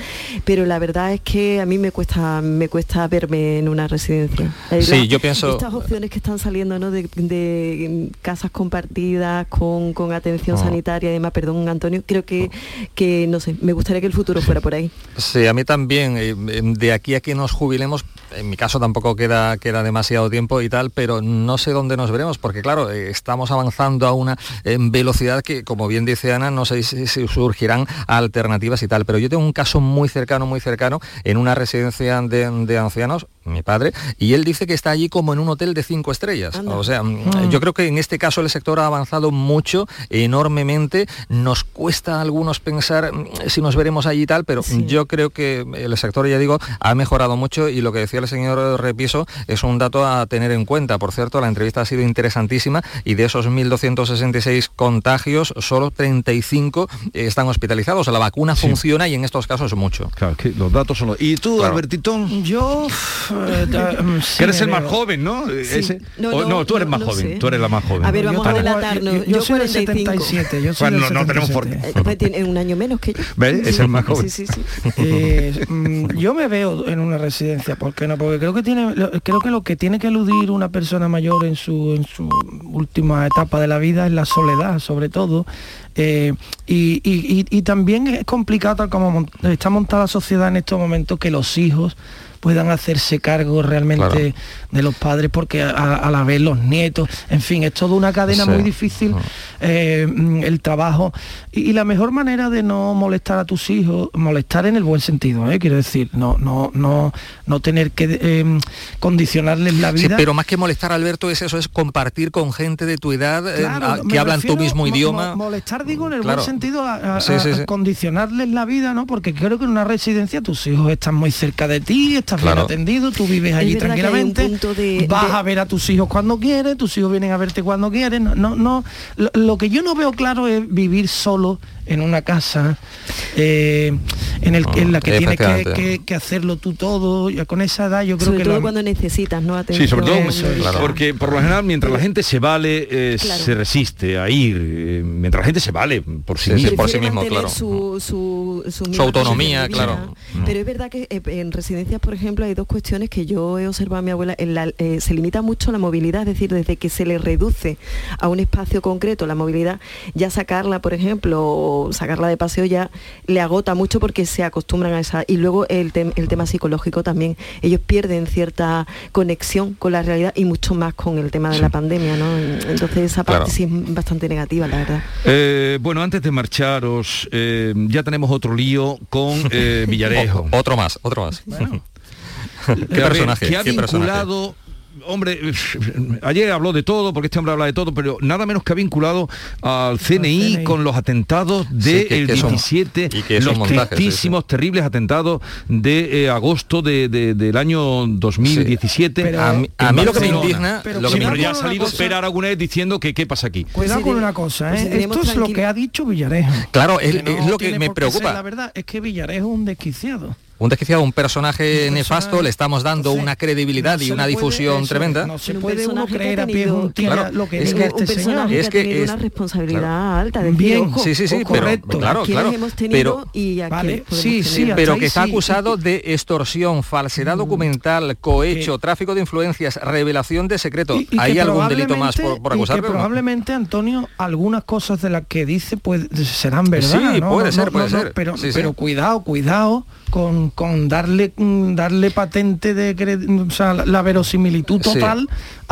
O: Pero la verdad es que a mí me cuesta, me cuesta verme en una residencia.
N: Sí, yo pienso-
O: Estas opciones que están saliendo, ¿no? De, de, casas compartidas con, con atención
N: Oh.
O: sanitaria y demás, perdón, Antonio, creo que, que, no sé, me gustaría que el futuro fuera por ahí.
N: Sí, a mí también. eh, em, De aquí a que nos jubilemos, en mi caso tampoco queda, queda demasiado tiempo y tal, pero no sé dónde nos veremos, porque claro, eh, estamos avanzando a una velocidad que, como bien dice Ana, no sé si, surgirán alternativas y tal. Pero yo tengo un caso muy cercano, muy cercano, en una residencia de, de ancianos, mi padre, y él dice que está allí como en un hotel de cinco estrellas. O sea, mm, yo creo que en este caso el sector ha avanzado mucho, enormemente. Nos cuesta a algunos pensar mm, si nos veremos allí y tal, pero yo creo que el sector, ya digo, ha mejorado mucho y lo que decía el señor Repiso es un dato a tener en cuenta. Por cierto, la entrevista ha sido interesantísima y de esos 1.266 contagios, solo 35 están hospitalizados. La vacuna
A: Sí.
N: funciona y en estos casos mucho.
A: Claro, que los datos son los... ¿Y tú,
N: Claro.
A: Albertito?
B: Yo [LAUGHS]
A: que eres el más joven, ¿no? Ese- o- no, tú eres más joven, tú eres la más joven.
O: A ver, vamos a delatarnos.
Q: Yo, yo soy del
O: 45.
Q: 77, yo soy
A: Bueno,
Q: del
A: no, no tenemos
Q: 77.
A: por
O: Eh, pues tiene un año menos que yo.
A: ¿Ves? Es el más joven.
O: Sí, sí, sí.
Q: Eh, mm, yo me veo en una residencia, ¿por qué no? Porque creo que tiene, lo- creo que lo que tiene que eludir una persona mayor en su, en su última etapa de la vida es la soledad, sobre todo. Eh, y, y- y- y también es complicado tal como está montada la sociedad en estos momentos que los hijos puedan hacerse cargo realmente
M: Claro.
Q: de los padres porque a, a la vez los nietos, en fin, es toda una cadena
M: Sí.
Q: muy difícil eh, mm, el trabajo y, y la mejor manera de no molestar a tus hijos, molestar en el buen sentido, ¿eh? quiero decir, no, no, no, no tener que eh, condicionarles la
N: Sí,
Q: vida.
N: pero más que molestar, Alberto, es eso, es compartir con gente de tu edad eh,
Q: Claro,
N: que hablan tu mismo
Q: mo-
N: idioma.
Q: mo- molestar, digo, en el
N: Claro.
Q: buen sentido, a, a-
N: Sí, sí,
Q: a
N: sí.
Q: condicionarles la vida, ¿no? Porque creo que en una residencia tus hijos están muy cerca de ti, estás
N: Claro.
Q: bien atendido, tú vives
O: Es
Q: allí tranquilamente,
O: de-
Q: vas
O: de-
Q: a ver a tus hijos cuando quieres, tus hijos vienen a verte cuando quieren. No, no, no. Lo, lo que yo no veo claro es vivir solo en una casa eh, en, el, en la que tienes que,
N: efectivamente.
Q: que- que hacerlo tú todo. Ya con esa edad yo creo
O: Sobre
Q: que
O: todo
Q: lo-
O: cuando necesitas, ¿no? Atención.
A: Sí, sobre todo porque por lo general mientras la gente se vale, eh,
O: Claro.
A: se resiste a ir. eh, mientras la gente se vale por sí,
N: Sí, por sí mismo, claro.
O: Su, su,
N: autonomía, claro.
O: Pero es verdad que en residencias, por ejemplo, hay dos cuestiones que yo he observado a mi abuela. En la- eh, se limita mucho la movilidad, es decir, desde que se le reduce a un espacio concreto la movilidad, ya sacarla, por ejemplo, o sacarla de paseo ya le agota mucho porque se acostumbran a esa. Y luego el, tem- el tema psicológico también. Ellos pierden cierta conexión con la realidad y mucho más con el tema de la pandemia, ¿no? Entonces esa parte
A: Claro.
O: sí es bastante negativa, la verdad.
A: Eh, bueno, antes de marcharos, eh, ya tenemos otro lío con eh, [LAUGHS] Villarejo.
N: O- otro más, otro más. ¿Qué
A: a ver,
N: personaje?
A: que ha
N: ¿Qué personaje?
A: vinculado hombre [LAUGHS] ayer habló de todo porque este hombre habla de todo pero nada menos que ha vinculado al CNI,
N: CNI.
A: con los atentados
N: Sí,
A: del
N: que son-
A: 17
N: y que
A: los
N: sí,
A: tristísimos terribles atentados de eh, agosto de- de- del año 2017
N: Pero- A mí- a mí lo que me indigna-
A: pero,
N: lo que me
A: ya ha salido
N: cosa-
A: Pera Aragonés diciendo que qué pasa aquí
Q: Cuidado con una cosa, ¿eh? esto es lo que ha dicho Villarejo.
N: Claro,
Q: Que
N: es,
Q: no
N: es lo que me preocupa.
Q: La verdad es que Villarejo es un desquiciado.
N: Un desquiciado, un personaje nefasto, le estamos dando una credibilidad
Q: no
N: y una difusión
Q: eso,
N: tremenda.
Q: No se puede uno creer a pie
N: Claro,
Q: lo que
N: es que-
Q: este
O: un personaje
Q: señor.
O: que
N: Es que es-
O: una responsabilidad
N: claro.
O: alta, decir,
Q: Bien,
O: ojo,
N: sí, sí, sí,
O: ojo,
N: pero-
Q: correcto.
N: claro,
O: ¿quiénes
N: claro.
O: hemos tenido
N: Pero-
O: y a
Q: Vale,
O: quiénes podemos
Q: sí, sí,
O: tener?
N: pero que está acusado de extorsión, falsedad documental, cohecho, tráfico de influencias, revelación de.
Q: Y- y
N: ¿Hay algún delito más por, por acusarlo?
Q: probablemente, Antonio, algunas cosas de las que dice pues, serán verdad.
N: Sí, puede ser, puede ser.
Q: Pero cuidado, cuidado con, con darle mm, darle patente de cre- o sea, la, verosimilitud
N: Sí.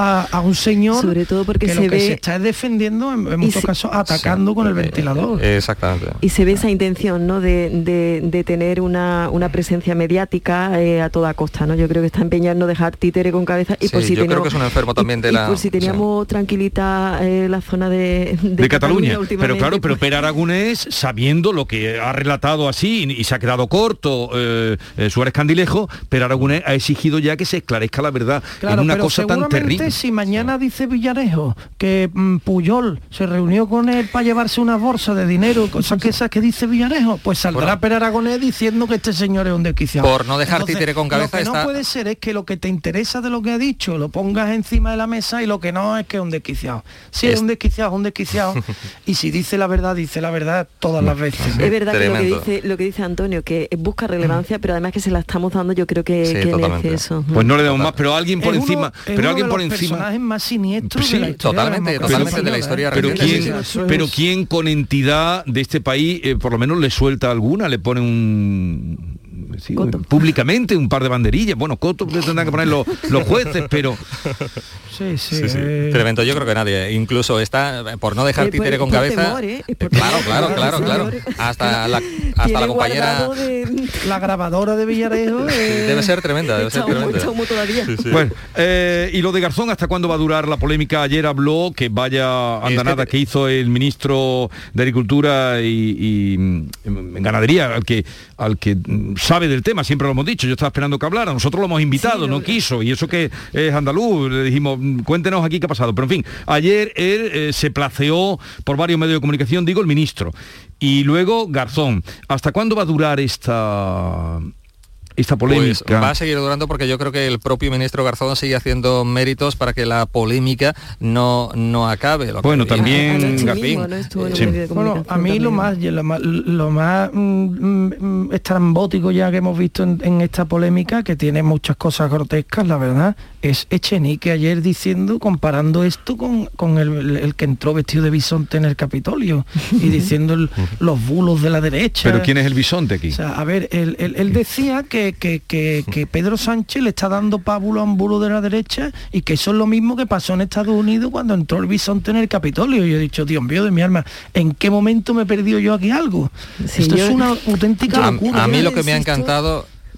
Q: A, a un señor
O: Sobre todo porque
Q: que
O: se
Q: lo que
O: ve-
Q: se está es defendiendo en, muchos
O: se-
Q: casos atacando con el ventilador.
N: Exactamente.
O: Y se ve esa intención, ¿no? De, de- de tener una, una presencia mediática eh, a toda costa, ¿no? Yo creo que está empeñado en no dejar títere con cabeza y
N: Sí,
O: por si
N: yo creo
O: tenemos-
N: que es un enfermo también de
O: y
N: la...
O: por si teníamos tranquilita eh, la zona de, de,
A: de Cataluña. Pero claro, pero
O: pues-
A: Pera Aragonés, sabiendo lo que ha relatado así y, y se ha quedado corto eh, eh, Suárez Candilejo, Pera Aragonés ha exigido ya que se esclarezca la verdad
Q: Claro,
A: en una cosa tan
Q: seguramente si mañana dice Villarejo que mm, Puyol se reunió con él para llevarse una bolsa de dinero, cosas que esas que dice Villarejo, pues saldrá. Pere Aragonés diciendo que este señor es un desquiciado.
N: Por no dejar títere con cabeza
Q: Lo que
N: está-
Q: no puede ser es que lo que te interesa de lo que ha dicho lo pongas encima de la mesa y lo que no es que es un desquiciado. Si es,
N: Es-
Q: un desquiciado, es un desquiciado. [LAUGHS] y si dice la verdad, dice la verdad todas las veces.
O: Es verdad que lo que, dice, lo que dice Antonio, que busca relevancia, pero además que se la estamos dando, yo creo que,
N: Sí,
O: que en
N: totalmente.
O: exceso.
A: Pues no le damos más, pero alguien por
Q: Es
A: encima, pero alguien por
Q: los
A: encima.
Q: personajes más siniestros
A: Sí,
Q: de la historia de la
N: totalmente,
Q: democracia
N: totalmente de la historia
Q: ¿eh?
A: Pero quién,
N: sí, sí.
Q: Eso
A: pero quién con entidad de este país eh, por lo menos le suelta alguna, le pone un sí,
O: Coto.
A: públicamente un par de banderillas. Bueno, coto tendrán que poner los, los jueces, pero
Q: Sí, sí.
N: Sí, sí.
Q: eh,
N: Tremendo, yo creo que nadie, incluso está, por no dejar
O: Eh, por-
N: títere con cabeza.
O: temor, ¿eh? Por
N: Claro, claro, claro, claro. Hasta la, hasta la compañera
O: de-
Q: La grabadora de Villarejo eh,
N: debe ser tremenda, debe ser tremenda.
O: echa humo todavía.
N: Sí, sí.
A: Bueno, eh, y lo de Garzón, ¿hasta cuándo va a durar la polémica? Ayer habló que vaya andanada
N: Este-
A: que hizo el ministro de Agricultura y, y, mm, en ganadería, al que, al que mm, sabe del tema, siempre lo hemos dicho, yo estaba esperando que hablara, nosotros lo hemos invitado,
O: Sí,
A: no
O: lo-
A: quiso, y eso que es andaluz, le dijimos, mm, cuéntenos aquí qué ha pasado. Pero en fin, ayer él eh, se placeó por varios medios de comunicación, digo el ministro, y luego Garzón. ¿Hasta cuándo va a durar esta esta
N: Pues
A: polémica?
N: va a seguir durando porque yo creo que el propio ministro Garzón sigue haciendo méritos para que la polémica no, no acabe. Lo
A: Bueno, también-
O: de
Q: Bueno, a mí lo más, lo más, lo más mm, mm, estrambótico ya que hemos visto en, en esta polémica, que tiene muchas cosas grotescas, la verdad, es Echenique ayer diciendo, comparando esto con, con el, el que entró vestido de bisonte en el Capitolio y [LAUGHS] diciendo el- los bulos de la derecha.
A: Pero ¿quién es el bisonte aquí?
Q: O sea, a ver, él, él- él decía que, que- que- que Pedro Sánchez le está dando pábulo a un bulo de la derecha y que eso es lo mismo que pasó en Estados Unidos cuando entró el bisonte en el Capitolio. Y yo he dicho, Dios mío de mi alma, ¿en qué momento me he perdido yo aquí algo?
O: Sí,
Q: Esto
O: yo-
Q: es una auténtica
N: a,
Q: locura.
N: a mí lo que me ha
Q: insisto-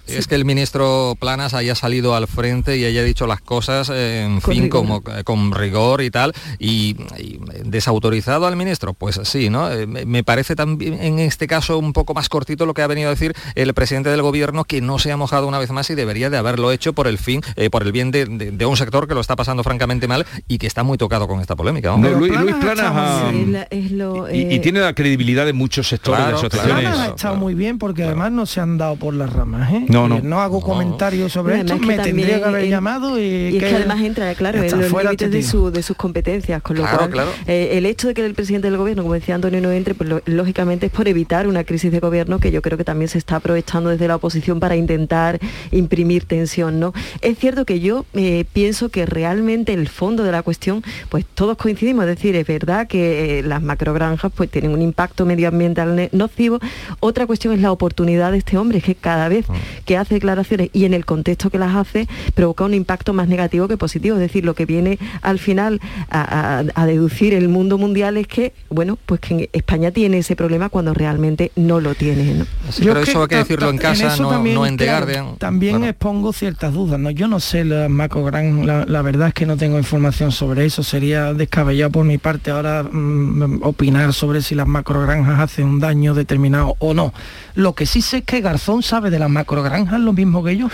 N: es que el ministro Planas haya salido al frente y haya dicho las cosas, eh, en
O: Con
N: fin,
O: rigor.
N: como eh, con rigor y tal, y, y desautorizado al ministro, pues sí, ¿no? Eh, me parece también en este caso un poco más cortito lo que ha venido a decir el presidente del gobierno, que no se ha mojado una vez más y debería de haberlo hecho por el fin, eh, por el bien de, de- de un sector que lo está pasando francamente mal y que está muy tocado con esta polémica. ¿no?
A: No,
Q: Pero
A: Luis,
Q: Planas
A: Luis Planas
Q: está
A: ha-
O: Sí, es la- es lo,
A: y, y tiene la credibilidad de muchos sectores
N: Claro,
A: de asociaciones.
Q: Planas ha estado
N: claro.
Q: muy bien porque además no se han dado por las ramas. ¿eh?
A: No, no.
Q: Eh, hago
N: No.
Q: comentarios sobre esto, me
O: que
Q: tendría que haber
O: en-
Q: llamado y,
O: Y es que además entra, claro, en
Q: está,
O: los
Q: fuera
O: límites de, su- de sus competencias, con lo
N: Claro,
O: cual
N: claro.
O: eh, el hecho de que el presidente del gobierno, como decía Antonio, no entre, pues lo- lógicamente es por evitar una crisis de gobierno que yo creo que también se está aprovechando desde la oposición para intentar imprimir tensión, ¿no? Es cierto que yo eh, pienso que realmente el fondo de la cuestión, pues todos coincidimos, es decir, es verdad que eh, las macrogranjas pues tienen un impacto medioambiental nocivo. Otra cuestión es la oportunidad de este hombre, que cada vez que hace declaraciones y en el contexto que las hace, provoca un impacto más negativo que positivo. Es decir, lo que viene al final a, a- a deducir el mundo mundial es que, bueno, pues que España tiene ese problema cuando realmente no lo tiene. ¿no?
N: Sí,
Q: Yo
N: pero
Q: es
N: eso hay que decirlo en casa, no,
Q: también,
N: no en The Guardian.
Q: También
N: Bueno.
Q: expongo ciertas dudas, ¿no? Yo no sé las macrogranjas, la, la verdad es que no tengo información sobre eso, sería descabellado por mi parte ahora mm, opinar sobre si las macrogranjas hacen un daño determinado o no. Lo que sí sé es que Garzón sabe de las macrogranjas lo mismo que yo.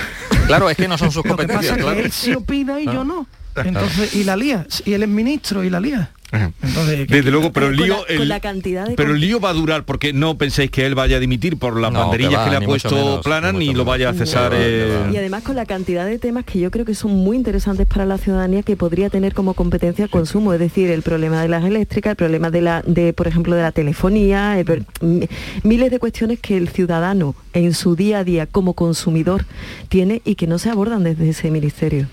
N: Claro, es que no son sus
Q: Lo que pasa
N: competencias,
Q: es que
N: claro.
Q: él sí opina y
N: Claro.
Q: yo no. Entonces, y la lía, y él es ministro y la lía. Entonces, ¿qué-
A: Desde luego, pero el
O: Con
A: lío,
O: la- con
A: el-
O: la cantidad de
A: pero el lío va a durar porque no penséis que él vaya a dimitir por las
N: No,
A: banderillas
N: que va,
A: que, le ha puesto
N: menos,
A: Plana
N: ni
A: lo vaya a cesar. Eh.
O: Y además con la cantidad de temas que yo creo que son muy interesantes para la ciudadanía que podría tener como competencia el consumo, es decir, el problema de las eléctricas, el problema de la, de, por ejemplo, de la telefonía, el m- miles de cuestiones que el ciudadano en su día a día como consumidor tiene y que no se abordan desde ese ministerio.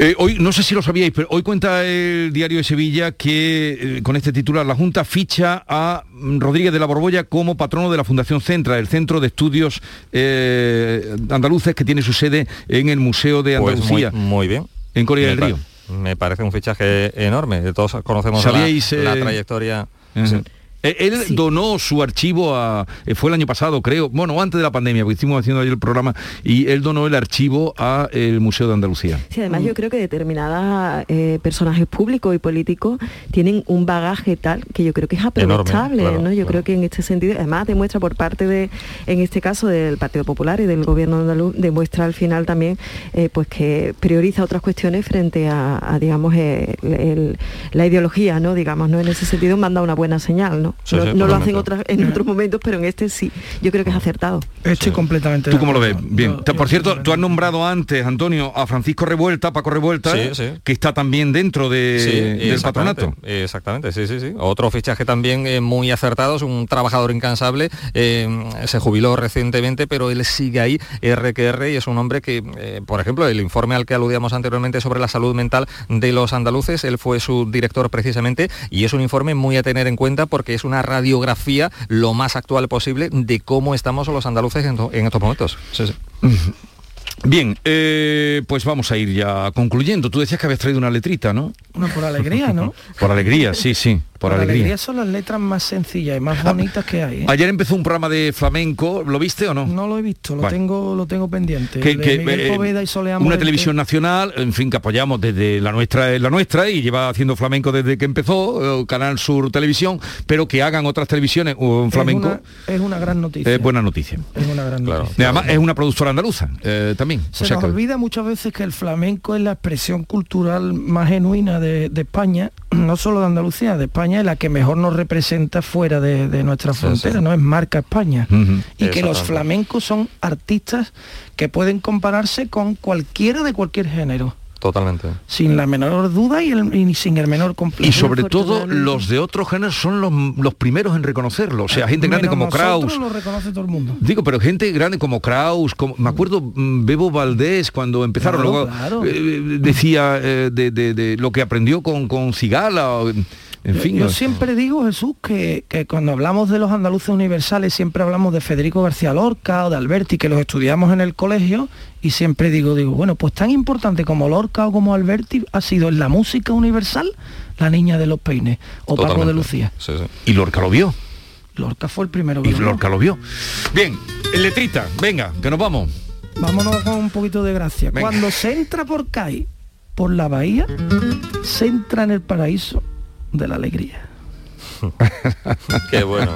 A: Eh, hoy, no sé si lo sabíais, pero hoy cuenta el diario de Sevilla que eh, con este titular la Junta ficha a mm, Rodríguez de la Borbolla como patrono de la Fundación Centra, el Centro de Estudios eh, Andaluces que tiene su sede en el Museo de
N: Pues muy,
A: Andalucía,
N: muy bien.
A: en Corea del Río.
N: Me parece un fichaje enorme. Todos conocemos la,
A: ¿Sabíais,
N: la
A: eh,
N: trayectoria. Sí.
A: Eh, Él donó su archivo a, eh, fue el año pasado, creo, bueno, antes de la pandemia, porque hicimos haciendo ayer el programa, y él donó el archivo a el Museo de Andalucía.
O: Sí, además yo creo que determinadas eh, personajes públicos y políticos tienen un bagaje tal que yo creo que es aprovechable,
N: claro,
O: ¿no? Yo
N: claro.
O: creo que en este sentido, además demuestra por parte de, en este caso del Partido Popular y del Gobierno andaluz, demuestra al final también eh, pues que prioriza otras cuestiones frente a, a, digamos, el- la ideología, ¿no? Digamos, ¿no? En ese sentido manda una buena señal, ¿no?
N: Sí,
O: no
N: sí,
O: no lo hacen otras, en otros momentos, pero en este sí. Yo creo que es acertado.
Q: Estoy completamente
A: ¿Tú cómo lo ves? Bien.
Q: Yo-
A: Te-
Q: yo
A: Por cierto, tú has nombrado antes, Antonio, a Francisco Revuelta, Paco Revuelta,
N: Sí, sí.
A: que está también dentro de,
N: Sí,
A: del
N: exactamente,
A: patronato.
N: Exactamente, sí, sí, sí. Otro fichaje también eh, muy acertado, es un trabajador incansable, eh, se jubiló recientemente, pero él sigue ahí, RQR, y es un hombre que, eh, por ejemplo, el informe al que aludíamos anteriormente sobre la salud mental de los andaluces, él fue su director precisamente, y es un informe muy a tener en cuenta porque es una radiografía lo más actual posible de cómo estamos los andaluces en, en estos momentos. Sí, sí.
A: Bien, eh, pues vamos a ir ya concluyendo. Tú decías que habías traído una letrita, ¿no?
Q: Bueno, por alegría, ¿no? [LAUGHS]
A: Por alegría, sí, sí, por, alegría.
Q: son las letras más sencillas y más bonitas que hay. ¿eh?
A: Ayer empezó un programa de flamenco, ¿lo viste o no?
Q: No lo he visto, lo
A: Vale.
Q: tengo lo tengo pendiente.
A: que, que, eh,
Q: y
A: una televisión nacional, en fin, que apoyamos desde la nuestra es la nuestra y lleva haciendo flamenco desde que empezó, eh, Canal Sur Televisión, pero que hagan otras televisiones un
Q: Es
A: flamenco,
Q: una- Es una, gran noticia.
A: es buena noticia.
Q: Es una gran noticia.
A: Además es una productora andaluza eh, también.
Q: Se
A: o sea
Q: nos olvida muchas veces que el flamenco es la expresión cultural más genuina de, de España, [CLEARS THROAT] no solo de Andalucía, de España y la que mejor nos representa fuera de, de nuestra frontera, ¿no? Es marca España. Y que los flamencos son artistas que pueden compararse con cualquiera de cualquier género.
N: Totalmente.
Q: Sin la menor duda y, el- y sin el menor complejo.
A: Y sobre todo los de otros géneros son los, los primeros en reconocerlo. O sea, gente grande
Q: Menos
A: como Kraus.
Q: lo reconoce todo el mundo.
A: Digo, pero gente grande como Kraus, como, me acuerdo mm, Bebo Valdés cuando empezaron,
Q: Claro,
A: luego
Q: claro.
A: eh, decía eh, de, de- de lo que aprendió con, con Cigala, o, en
Q: Yo-
A: fin.
Q: Yo,
A: no-
Q: siempre digo, Jesús, que, que cuando hablamos de los andaluces universales siempre hablamos de Federico García Lorca o de Alberti, que los estudiamos en el colegio, y siempre digo, digo, bueno, pues tan importante como Lorca o como Alberti ha sido en la música universal la niña de los peines, o Paco de
A: Totalmente.
Q: Lucía.
A: Y Lorca lo vio.
Q: Lorca fue el primero que
A: Y. Lorca lo vio. Bien, letrita, venga, que nos vamos.
Q: Vámonos con un poquito de gracia.
A: Venga.
Q: Cuando se entra por CAI, por la bahía, se entra en el paraíso de la alegría. [LAUGHS]
N: Qué bueno.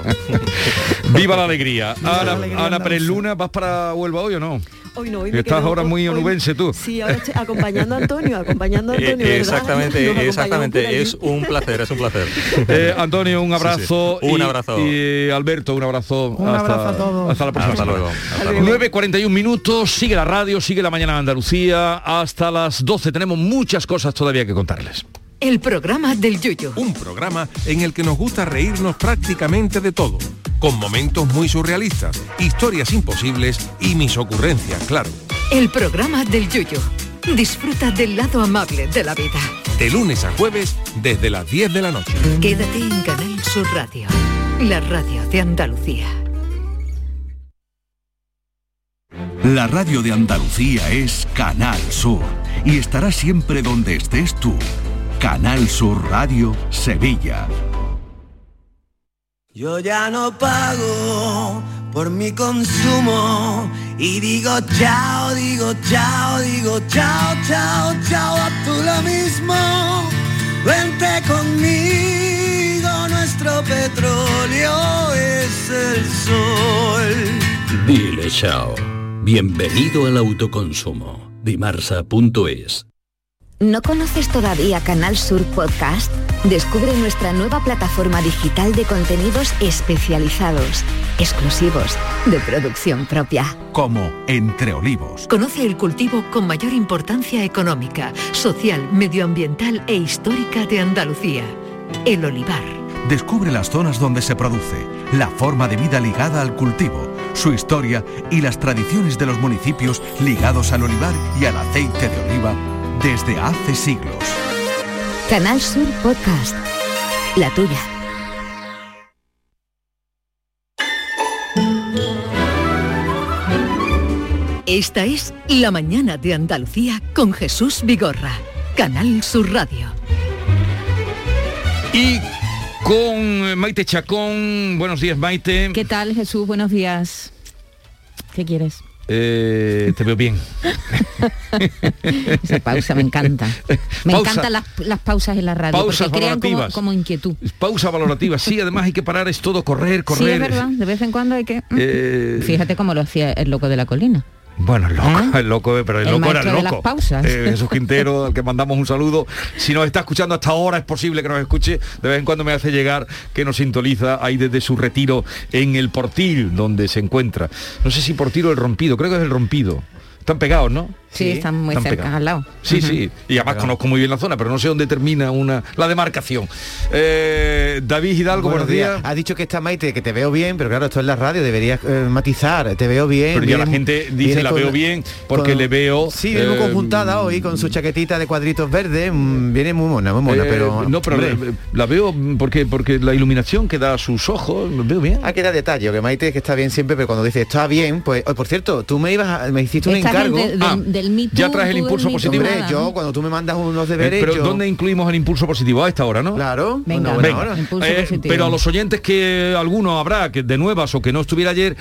N: [LAUGHS]
A: Viva la alegría.
Q: la
A: Ana,
Q: alegría
A: Ana. Pérez Luna, ¿vas para Huelva hoy o no?
O: Hoy no, hoy me
A: Estás
O: quedo
A: ahora muy onubense tú.
O: Sí, ahora estoy acompañando a Antonio, acompañando a
N: Eh,
O: Antonio,
N: exactamente, exactamente. Es un placer, es un placer. [LAUGHS]
A: Eh, Antonio, un abrazo.
N: Sí, sí. Un
A: y-
N: abrazo.
A: Y Alberto, un abrazo.
Q: Un abrazo a todos.
A: Hasta la próxima
N: Hasta luego. Hasta luego.
A: 9.41 minutos, sigue la radio, sigue la mañana de Andalucía. Hasta las 12 tenemos muchas cosas todavía que contarles.
F: El programa del Yoyo.
R: Un programa en el que nos gusta reírnos prácticamente de todo, con momentos muy surrealistas, historias imposibles y mis ocurrencias, claro.
F: El programa del Yoyo. Disfruta del lado amable de la vida.
R: De lunes a jueves desde las 10 de la noche.
F: Quédate en Canal Sur Radio. La radio de Andalucía.
L: La radio de Andalucía es Canal Sur y estará siempre donde estés tú. Canal Sur Radio Sevilla.
M: Yo ya no pago por mi consumo y digo chao, digo chao, digo chao, chao, chao, a tú lo mismo. Vente conmigo, nuestro petróleo es el sol.
S: Dile chao. Bienvenido al autoconsumo. Dimarsa.es
T: ¿No conoces todavía Canal Sur Podcast? Descubre nuestra nueva plataforma digital de contenidos especializados, exclusivos, de producción propia.
L: Como Entre Olivos.
F: Conoce el cultivo con mayor importancia económica, social, medioambiental e histórica de Andalucía. El olivar.
L: Descubre las zonas donde se produce, la forma de vida ligada al cultivo, su historia y las tradiciones de los municipios ligados al olivar y al aceite de oliva desde hace siglos.
T: Canal Sur Podcast. La tuya.
F: Esta es La mañana de Andalucía con Jesús Vigorra. Canal Sur Radio.
A: Y con Maite Chacón, buenos días Maite.
U: ¿Qué tal, Jesús? Buenos días. ¿Qué quieres?
A: Eh, te veo bien. [LAUGHS]
U: Esa pausa me encanta. [LAUGHS] Me
A: Pausa.
U: encantan las, las pausas en la radio
A: Pausas
U: porque crean como inquietud.
A: Pausa valorativa. Sí, además hay que parar, es todo correr, correr.
U: Sí, es verdad. De vez en cuando hay que...
A: Eh,
U: Fíjate cómo lo hacía el loco de la colina.
A: Bueno, el loco, el loco, pero el,
U: ¿Eh? El
A: loco era el
U: maestro de las
A: loco.
U: pausas.
A: Eh, Jesús Quintero, al que mandamos un saludo. Si nos está escuchando hasta ahora, es posible que nos escuche. De vez en cuando me hace llegar que nos sintoniza ahí desde su retiro en el Portil, donde se encuentra. No sé si Portil o el Rompido, creo que es el Rompido. Están pegados, ¿no?
U: Sí, están muy cerca,
A: pegados.
U: al lado.
A: Sí, sí. Y además conozco muy bien la zona, pero no sé dónde termina una la demarcación. Eh, David Hidalgo, buenos, días.
V: Has dicho que está Maite, que te veo bien, pero claro, esto es la radio, deberías eh, matizar, te veo bien.
A: Pero ya la gente dice la
V: con-
A: veo bien porque
V: con-
A: le veo.
V: Sí, muy
A: eh,
V: conjuntada hoy con su chaquetita de cuadritos verdes, mm, viene muy mona, muy mona,
A: Eh,
V: pero...
A: no, pero la, la veo porque porque la iluminación que da a sus ojos, lo veo bien.
V: Hay que dar detalle, que Maite que está bien siempre, pero cuando dice está bien, pues, oh, por cierto, tú me ibas a- me hiciste un
U: Esta
V: encargo.
A: Ah,
U: del
A: ya traes el impulso positivo.
V: Hombre, yo cuando tú me mandas unos
A: Eh,
V: deberes,
A: pero
V: yo-
A: ¿dónde incluimos el impulso positivo a esta hora, no?
V: Claro,
U: Venga,
A: Venga.
V: hora.
A: Eh, pero a los oyentes que alguno habrá que de nuevas o que no estuviera ayer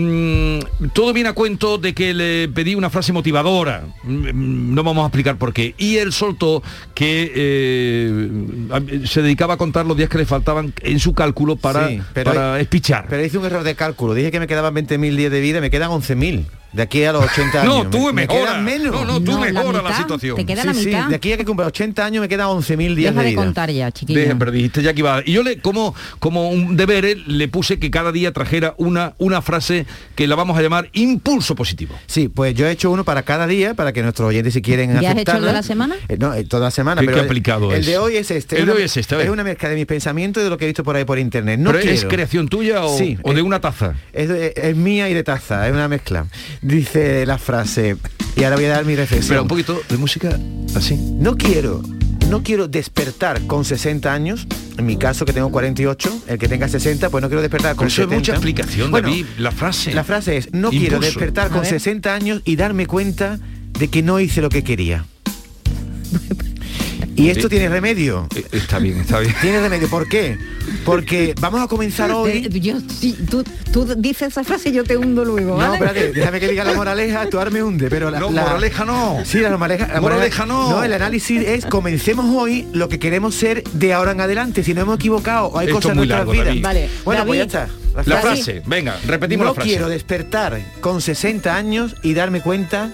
A: mm, todo viene a cuento de que le pedí una frase motivadora Mm, no vamos a explicar por qué y él soltó que eh, se dedicaba a contar los días que le faltaban en su cálculo para,
V: Sí, pero
A: para espichar
V: Pero hice un error de cálculo, dije que me quedaban 20.000 días de vida, me quedan 11.000. De aquí a los 80 [LAUGHS]
A: No,
V: años.
A: tú
V: me, me
A: mejora.
V: quedan menos.
A: No, no, tú No, la mejora la mitad. situación.
U: Te queda
V: Sí,
U: la
V: sí,
U: mitad.
V: de aquí a que cumpla 80 años me quedan 11.000 días
U: Deja
V: de
U: de
V: vida.
U: contar ya, chiquillo.
A: Deja, pero dijiste ya que iba a- Y yo le, como, como un deber, eh, le puse que cada día trajera una, una frase que la vamos a llamar impulso positivo.
V: Sí, pues yo he hecho uno para cada día, para que nuestros oyentes si quieren
U: ¿Ya has hecho el de la semana?
V: Eh, no, eh, toda la semana.
A: ¿Qué-
V: pero
A: qué
V: el-
A: aplicado
V: el,
A: es?
V: de hoy es este.
A: El de hoy es este.
V: Es una mezcla de mis pensamientos y de lo que he visto por ahí por internet. No
A: ¿Pero es creación tuya o,
V: Sí,
A: o de
V: eh,
A: una taza?
V: Es, de- es mía y de taza, es una mezcla. Dice la frase, y ahora voy a dar mi reflexión.
A: Espera, un poquito de música así.
V: No quiero, no quiero despertar con 60 años, en mi caso que tengo 48, el que tenga 60, pues no quiero despertar con
A: Pero eso es
V: 70.
A: mucha explicación,
V: Bueno,
A: David. La frase.
V: La frase es, no quiero despertar con
A: ver.
V: 60 años y darme cuenta de que no hice lo que quería. [LAUGHS] Y esto tiene remedio.
A: Eh, Está bien, está bien.
V: Tiene remedio. ¿Por qué? Porque [LAUGHS] vamos a comenzar hoy.
U: Eh, yo, sí, tú, tú dices esa frase y yo te hundo luego,
V: No, espérate, déjame que diga la moraleja, tú ahora me hunde, pero la,
A: No,
V: la-
A: moraleja no.
V: Sí, la moraleja, la
A: Moraleja no.
V: No, el análisis es comencemos hoy lo que queremos ser de ahora en adelante. Si no hemos equivocado o hay
A: Esto
V: cosas en nuestras
A: largo,
V: vidas.
A: David.
U: Vale,
V: Bueno, pues ya
U: David.
V: está.
A: La frase, venga, repetimos
V: no
A: la frase.
V: quiero despertar con 60 años y darme cuenta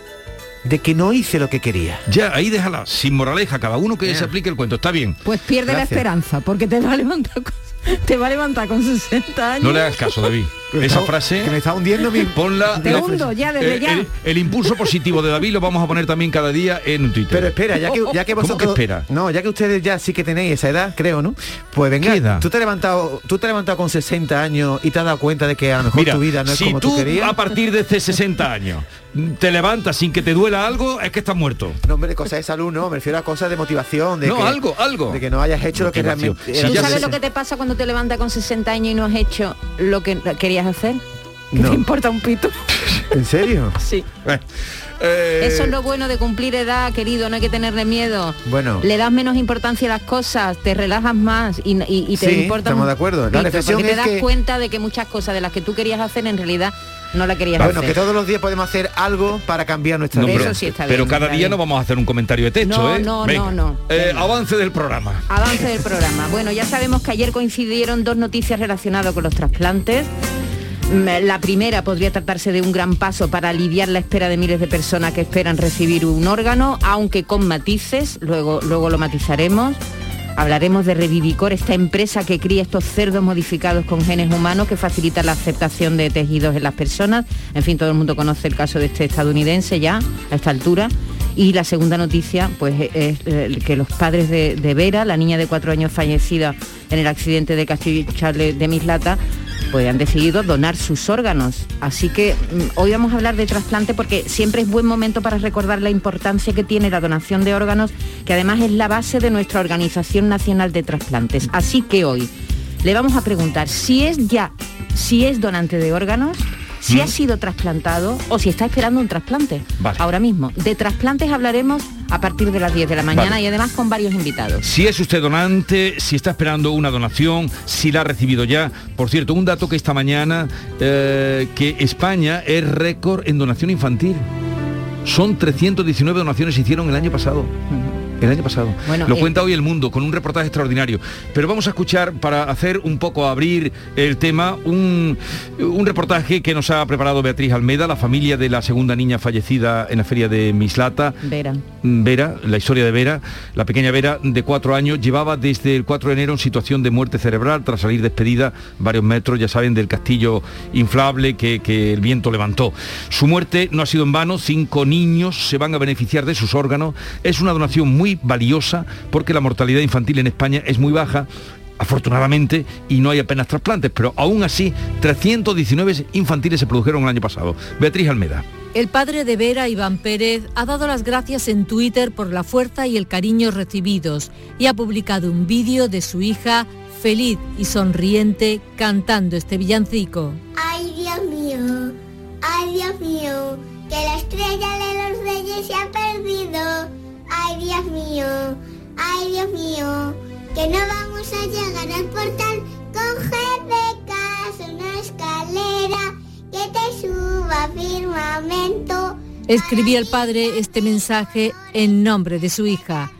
V: de que no hice lo que quería.
A: Ya, ahí déjala, sin moraleja, cada uno que se aplique el cuento. Está bien.
U: Pues pierde la esperanza, porque te va a levantar con, [LAUGHS] te va a levantar con 60 años.
A: No le hagas caso, David. Esa frase...
V: que me está hundiendo mi
A: Ponla...
U: Te
A: la-
U: hundo ya, desde
A: eh,
U: ya.
A: El, el impulso positivo de David lo vamos a poner también cada día en un Twitter.
V: Pero espera, ya que, ya que
A: ¿Cómo
V: vosotros...
A: que espera?
V: No, ya que ustedes ya sí que tenéis esa edad, creo, ¿no? Pues venga,
A: ¿Qué edad?
V: tú te has levantado, tú te has levantado con 60 años y te has dado cuenta de que a lo mejor
A: Mira,
V: tu vida no es
A: si
V: como tú,
A: tú
V: querías.
A: a partir de hace 60 años te levantas sin que te duela algo, es que estás muerto.
V: No, hombre, cosas de salud, no, me refiero a cosas de motivación, de
A: No,
V: que,
A: algo, algo.
V: de que no hayas hecho lo que realmente era
U: ¿Tú sabes lo que te pasa cuando te levantas con 60 años y no has hecho lo que querías hacer? ¿Que
V: No.
U: te importa un pito?
V: ¿En serio? [LAUGHS]
U: Sí.
A: Eh,
U: Eso es lo bueno de cumplir edad, querido, no hay que tenerle miedo.
V: Bueno.
U: Le das menos importancia a las cosas, te relajas más y, y- y te
V: Sí,
U: importa
V: estamos
U: un
V: de acuerdo. La
U: pito,
V: reflexión
U: porque te das
V: que-
U: cuenta de que muchas cosas de las que tú querías hacer en realidad no la querías
V: Bueno,
U: hacer.
V: que todos los días podemos hacer algo para cambiar nuestra
A: No,
V: vida.
A: pero,
U: Eso sí está
A: pero
U: bien,
A: cada
U: está
A: día
U: bien.
A: no vamos a hacer un comentario de texto,
U: No,
A: ¿eh?
U: no,
A: Venga.
U: no, no.
A: Eh, avance del programa.
U: Avance del programa. Bueno, ya sabemos que ayer coincidieron dos noticias relacionadas con los trasplantes. Mm, La primera podría tratarse de un gran paso para aliviar la espera de miles de personas que esperan recibir un órgano, aunque con matices, luego, luego lo matizaremos. Hablaremos de Revivicor, esta empresa que cría estos cerdos modificados con genes humanos que facilita la aceptación de tejidos en las personas. En fin, todo el mundo conoce el caso de este estadounidense ya a esta altura. Y la segunda noticia, pues es eh, que los padres de, de Vera, la niña de cuatro años fallecida en el accidente de Castillo Charles de Mislata, pues han decidido donar sus órganos. Así que mm, hoy vamos a hablar de trasplante porque siempre es buen momento para recordar la importancia que tiene la donación de órganos, que además es la base de nuestra Organización Nacional de Trasplantes. Así que hoy le vamos a preguntar si es ya, si es donante de órganos, si ha sido trasplantado o si está esperando un trasplante.
A: Vale.
U: Ahora mismo. De trasplantes hablaremos a partir de las 10 de la mañana
A: Vale.
U: y además con varios invitados.
A: Si es usted donante, si está esperando una donación, si la ha recibido ya. Por cierto, un dato que esta mañana, eh, que España es récord en donación infantil. Son 319 donaciones se hicieron el año pasado. El año pasado.
U: Bueno,
A: Lo
U: eh,
A: cuenta hoy el mundo con un reportaje extraordinario. Pero vamos a escuchar, para hacer un poco abrir el tema, un, un reportaje que nos ha preparado Beatriz Almeda, la familia de la segunda niña fallecida en la feria de Mislata.
U: Vera.
A: Vera, la historia de Vera, la pequeña Vera de cuatro años, llevaba desde el 4 de enero en situación de muerte cerebral tras salir despedida varios metros, ya saben, del castillo inflable que, que el viento levantó. Su muerte no ha sido en vano, cinco niños se van a beneficiar de sus órganos. Es una donación muy valiosa porque la mortalidad infantil en España es muy baja afortunadamente, y no hay apenas trasplantes, pero aún así 319 infantiles se produjeron el año pasado. Beatriz Almeda.
W: El padre de Vera, Iván Pérez, ha dado las gracias en Twitter por la fuerza y el cariño recibidos y ha publicado un vídeo de su hija feliz y sonriente cantando este villancico.
X: Ay, Dios mío, ay, Dios mío, que la estrella de los reyes se ha perdido. Dios mío, ay, Dios mío, que no vamos a llegar al portal. Coge de casa una escalera que te suba firmamento.
W: Escribía el padre este mensaje en nombre de su hija.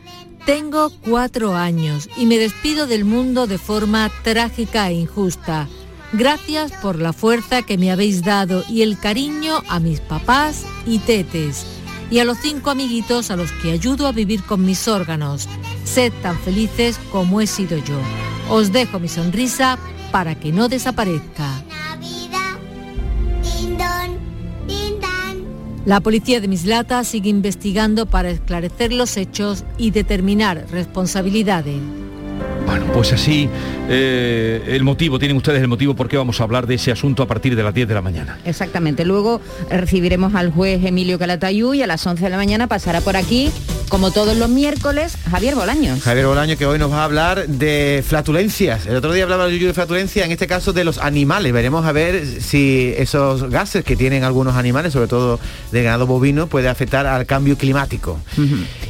W: Tengo cuatro años y me despido del mundo de forma trágica e injusta. Gracias por la fuerza que me habéis dado y el cariño a mis papás y tetes y a los cinco amiguitos a los que ayudo a vivir con mis órganos. Sed tan felices como he sido yo. Os dejo mi sonrisa para que no desaparezca. La policía de Mislata sigue investigando para esclarecer los hechos y determinar responsabilidades.
A: Bueno, pues así eh, el motivo, tienen ustedes el motivo por qué vamos a hablar de ese asunto a partir de las 10 de la mañana.
U: Exactamente. Luego recibiremos al juez Emilio Calatayú y a las 11 de la mañana pasará por aquí, como todos los miércoles, Javier Bolaños.
V: Javier Bolaño que hoy nos va a hablar de flatulencias. El otro día hablaba yo de flatulencia, en este caso de los animales. Veremos a ver si esos gases que tienen algunos animales, sobre todo de ganado bovino, puede afectar al cambio climático.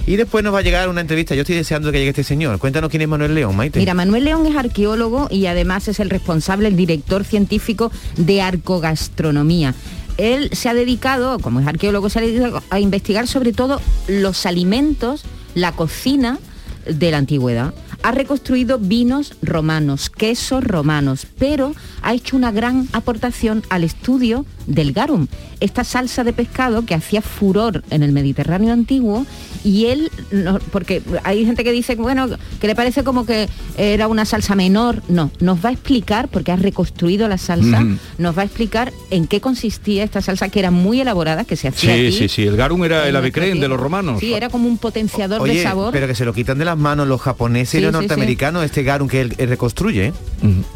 V: Y después nos va a llegar una entrevista. Yo estoy deseando que llegue este señor. Cuéntanos quién es Manuel León, Maite.
U: Mira, Manuel León es arqueólogo y además es el responsable, el director científico de arcogastronomía. Él se ha dedicado, como es arqueólogo, se ha dedicado a investigar sobre todo los alimentos, la cocina de la antigüedad. Ha reconstruido vinos romanos, quesos romanos, pero ha hecho una gran aportación al estudio del garum, esta salsa de pescado que hacía furor en el Mediterráneo antiguo y él, no- porque hay gente que dice, bueno, que le parece como que era una salsa menor, no, nos va a explicar, porque ha reconstruido la salsa, nos va a explicar en qué consistía esta salsa que era muy elaborada, que se hacía
A: Sí,
U: aquí.
A: sí, sí, el garum era el avecrén de los romanos.
U: Sí, era como un potenciador de
V: Oye,
U: sabor.
V: pero que se lo quitan de las manos los japoneses y
U: Sí,
V: los
U: sí, sí.
V: norteamericanos, este garum que él, él reconstruye.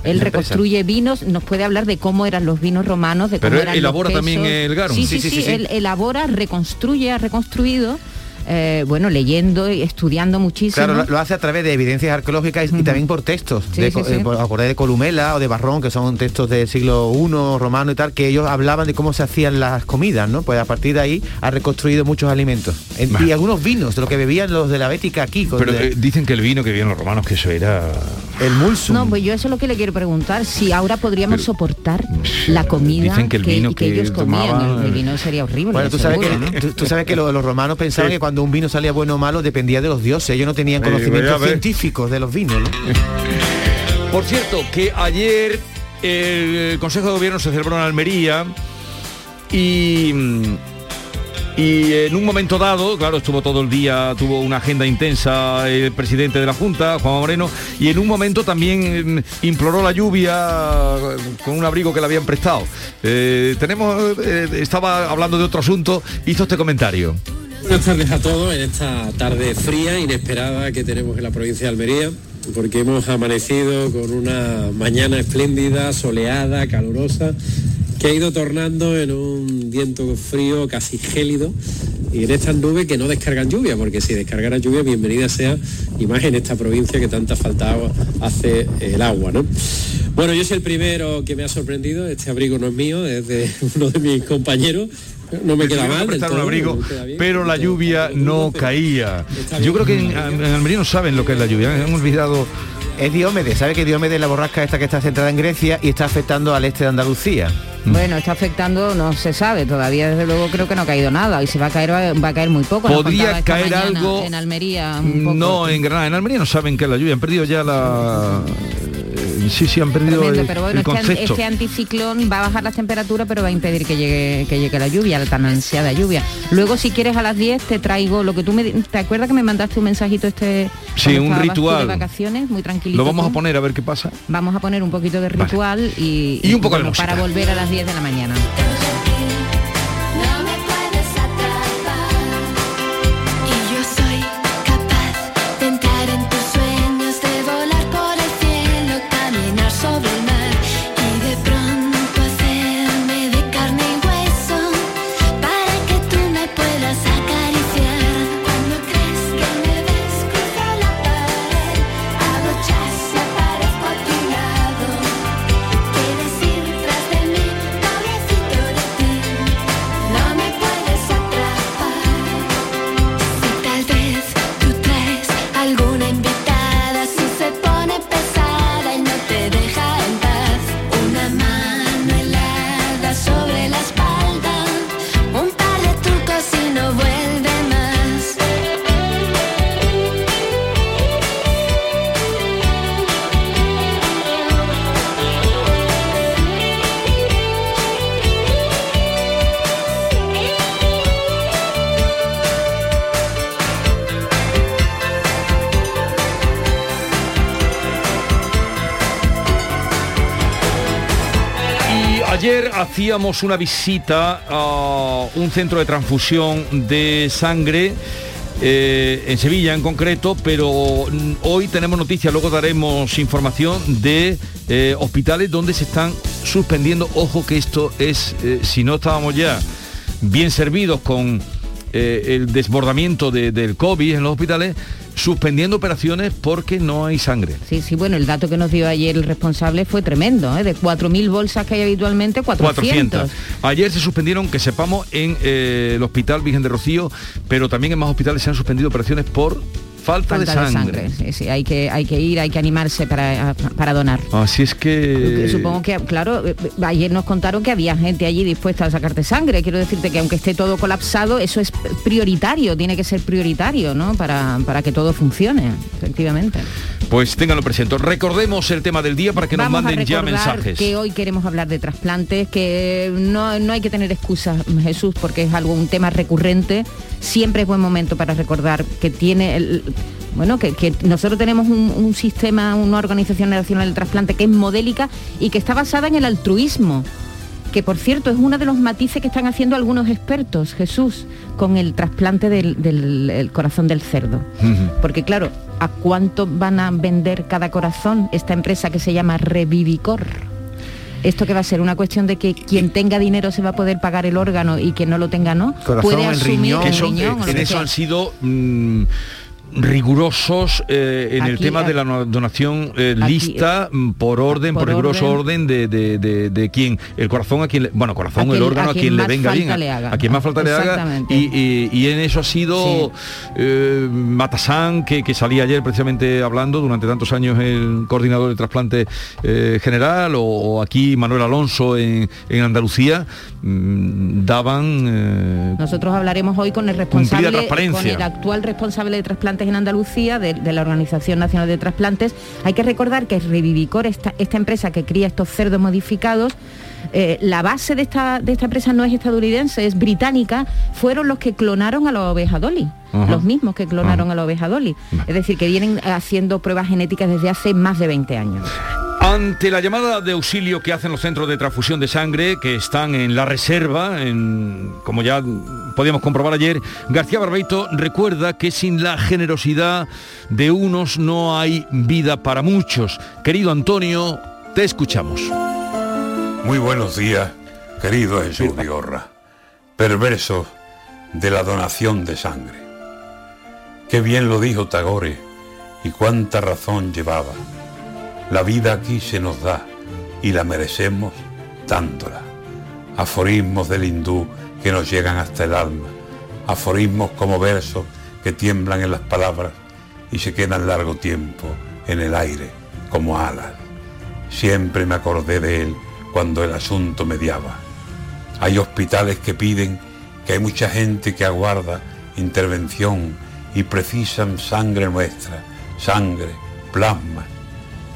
U: Él reconstruye vinos, nos puede hablar de cómo eran los vinos romanos, de
A: Pero
U: cómo
A: él
U: eran los
A: elabora también el garum.
U: Sí,
A: Sí,
U: sí,
A: sí,
U: sí,
A: sí, sí.
U: él elabora, reconstruye, ha reconstruido, eh, bueno, leyendo y estudiando muchísimo.
V: Claro, lo, lo hace a través de evidencias arqueológicas y, y también por textos.
U: Sí,
V: de,
U: sí,
V: co-
U: sí.
V: eh, por- acordé de Columela o de Barrón, que son textos del siglo I romano y tal, que ellos hablaban de cómo se hacían las comidas, ¿no? Pues a partir de ahí ha reconstruido muchos alimentos. En- y algunos vinos, de lo que bebían los de la Bética aquí. con
A: Pero
V: de-
A: eh, dicen que el vino que bebían los romanos, que eso era...
V: el mulsum.
U: No, pues yo eso es lo que le quiero preguntar, si ahora podríamos soportar la comida
A: dicen que el vino que
U: ellos comían.
A: tomaban-
U: El, el vino sería horrible.
V: Bueno, tú sabes,
U: seguro,
V: que,
U: ¿no?
V: tú, tú sabes que lo- los romanos pensaban
A: Sí.
V: que cuando un vino salía bueno o malo dependía de los dioses. Ellos no tenían
A: Eh,
V: conocimientos científicos de los vinos, ¿no? [LAUGHS]
A: Por cierto, que ayer el Consejo de Gobierno se celebró en Almería y, y en un momento dado, claro, estuvo todo el día, tuvo una agenda intensa el presidente de la Junta, Juan Moreno, y en un momento también mm, imploró la lluvia eh, con un abrigo que le habían prestado. Eh, tenemos, eh, estaba hablando de otro asunto, hizo este comentario.
Y: Buenas tardes a todos en esta tarde fría, inesperada que tenemos en la provincia de Almería, porque hemos amanecido con una mañana espléndida, soleada, calurosa, que ha ido tornando en un viento frío casi gélido y en estas nubes que no descargan lluvia, porque si descargara lluvia, bienvenida sea, y más en esta provincia que tanta falta agua hace el agua, ¿no? Bueno, yo soy el primero que me ha sorprendido, este abrigo no es mío, es de [LAUGHS] uno de mis compañeros, no me queda mal.
A: un abrigo,
Y: me queda bien.
A: pero la lluvia no caía. Yo creo que en, en Almería no saben lo que es la lluvia, ¿eh? han olvidado...
V: Es Diomedes, ¿sabe que Diomedes es la borrasca esta que está centrada en Grecia y está afectando al este de Andalucía?
U: Bueno, está afectando, no se sabe, todavía desde luego creo que no ha caído nada y si va a caer va, va a caer muy poco.
A: Podría caer algo-
U: en Almería. un poco.
A: No, en Granada, en Almería no saben qué es la lluvia, han perdido ya la... Sí, sí, han perdido
U: Tremendo,
A: el,
U: pero bueno,
A: el
U: este,
A: concepto.
U: este anticiclón va a bajar las temperaturas, pero va a impedir que llegue, que llegue la lluvia, la tan ansiada lluvia. Luego, si quieres, a las 10 te traigo lo que tú me... ¿Te acuerdas que me mandaste un mensajito este...
A: Sí, un ritual.
U: de vacaciones, muy tranquilito.
A: Lo vamos
U: tú?
A: a poner a ver qué pasa.
U: Vamos a poner un poquito de ritual y,
A: Y un poco de
U: bueno,
A: música.
U: para volver a las 10 de la mañana.
A: Ayer hacíamos una visita a un centro de transfusión de sangre eh, en Sevilla en concreto, pero mm, hoy tenemos noticias, luego daremos información de eh, hospitales donde se están suspendiendo. Ojo que esto es, eh, si no estábamos ya bien servidos con el desbordamiento de- del COVID en los hospitales, suspendiendo operaciones porque no hay sangre.
U: Sí, sí, bueno, el dato que nos dio ayer el responsable fue tremendo, ¿eh? de 4.000 bolsas que hay habitualmente, 400.
A: Ayer se suspendieron, que sepamos, en eh, el Hospital Virgen de Rocío, pero también en más hospitales se han suspendido operaciones por falta,
U: Falta
A: de sangre.
U: Sí, sí, hay que, hay que ir, hay que animarse para, para donar.
A: Así es que...
U: Supongo que, claro, eh, ayer nos contaron que había gente allí dispuesta a sacarte sangre. Quiero decirte que aunque esté todo colapsado, eso es prioritario, tiene que ser prioritario, ¿no? Para, para que todo funcione, efectivamente.
A: Pues ténganlo presente. Recordemos el tema del día para que
U: Vamos
A: nos manden
U: a
A: ya mensajes.
U: que hoy queremos hablar de trasplantes, que no, no hay que tener excusas, Jesús, porque es algo, un tema recurrente. Siempre es buen momento para recordar que tiene el- bueno, que, que nosotros tenemos un, un sistema, una organización nacional del trasplante que es modélica y que está basada en el altruismo que por cierto es uno de los matices que están haciendo algunos expertos, Jesús, con el trasplante del, del- el corazón del cerdo. Porque claro, ¿a cuánto van a vender cada corazón esta empresa que se llama Revivicor? Esto que va a ser una cuestión de que quien tenga dinero se va a poder pagar el órgano y quien no lo tenga no. puede asumir el
A: eso-
U: riñón o lo
A: en eso han sido mm, rigurosos eh, en el tema
U: eh,
A: de la no- donación eh,
U: aquí,
A: lista mm, por orden, por,
U: por
A: riguroso
U: orden.
A: orden de, de, de- de quién. El corazón a quien le, bueno, corazón, el órgano
U: a quien
A: quien le venga bien.
U: haga.
A: A quien más falta le haga. Y, y- y en eso ha sido eh, Matasán, que, que salía ayer precisamente hablando, durante tantos años el coordinador de trasplante eh, general, o, o aquí Manuel Alonso en, en Andalucía, mm, daban... eh,
U: Nosotros hablaremos hoy con el responsable, con el actual responsable de trasplantes en Andalucía, de, de la Organización Nacional de Trasplantes. Hay que recordar que Revivicor, esta, esta empresa que cría estos cerdos modificados, eh, la base de esta, de esta empresa no es estadounidense, es británica, fueron los que clonaron a la oveja Dolly. Los mismos que clonaron a la oveja Dolly. Es decir, que vienen haciendo pruebas genéticas desde hace más de 20 años.
A: Ante la llamada de auxilio que hacen los centros de transfusión de sangre, que están en la reserva, en- como ya podíamos comprobar ayer, García Barbeito recuerda que sin la generosidad de unos no hay vida para muchos. Querido Antonio, te escuchamos.
Z: Muy buenos días, querido Jesús Vigorra, perversos de la donación de sangre. Qué bien lo dijo Tagore y cuánta razón llevaba. La vida aquí se nos da y la merecemos dándola. Aforismos del hindú que nos llegan hasta el alma. Aforismos como versos que tiemblan en las palabras y se quedan largo tiempo en el aire como alas. Siempre me acordé de él cuando el asunto mediaba. Hay hospitales que piden que hay mucha gente que aguarda intervención y precisan sangre nuestra, sangre, plasma.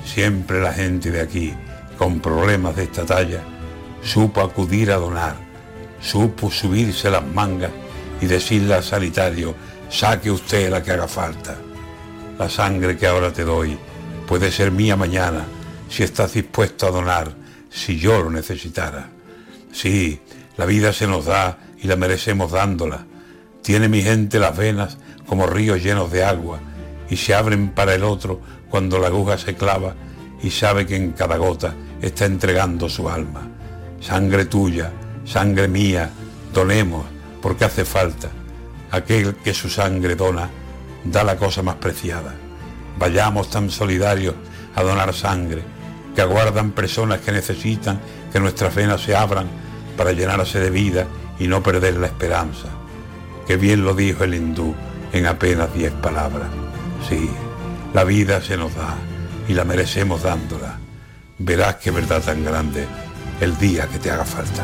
Z: Siempre la gente de aquí, con problemas de esta talla, supo acudir a donar, supo subirse las mangas y decirle al sanitario, saque usted la que haga falta. La sangre que ahora te doy puede ser mía mañana si estás dispuesto a donar, si yo lo necesitara. Sí, la vida se nos da y la merecemos dándola. Tiene mi gente las venas como ríos llenos de agua y se abren para el otro cuando la aguja se clava y sabe que en cada gota está entregando su alma. Sangre tuya, sangre mía, donemos porque hace falta. Aquel que su sangre dona da la cosa más preciada. Vayamos tan solidarios a donar sangre, que aguardan personas que necesitan que nuestras venas se abran para llenarse de vida y no perder la esperanza. Que bien lo dijo el hindú en apenas diez palabras. Sí, la vida se nos da y la merecemos dándola. Verás qué verdad tan grande el día que te haga falta.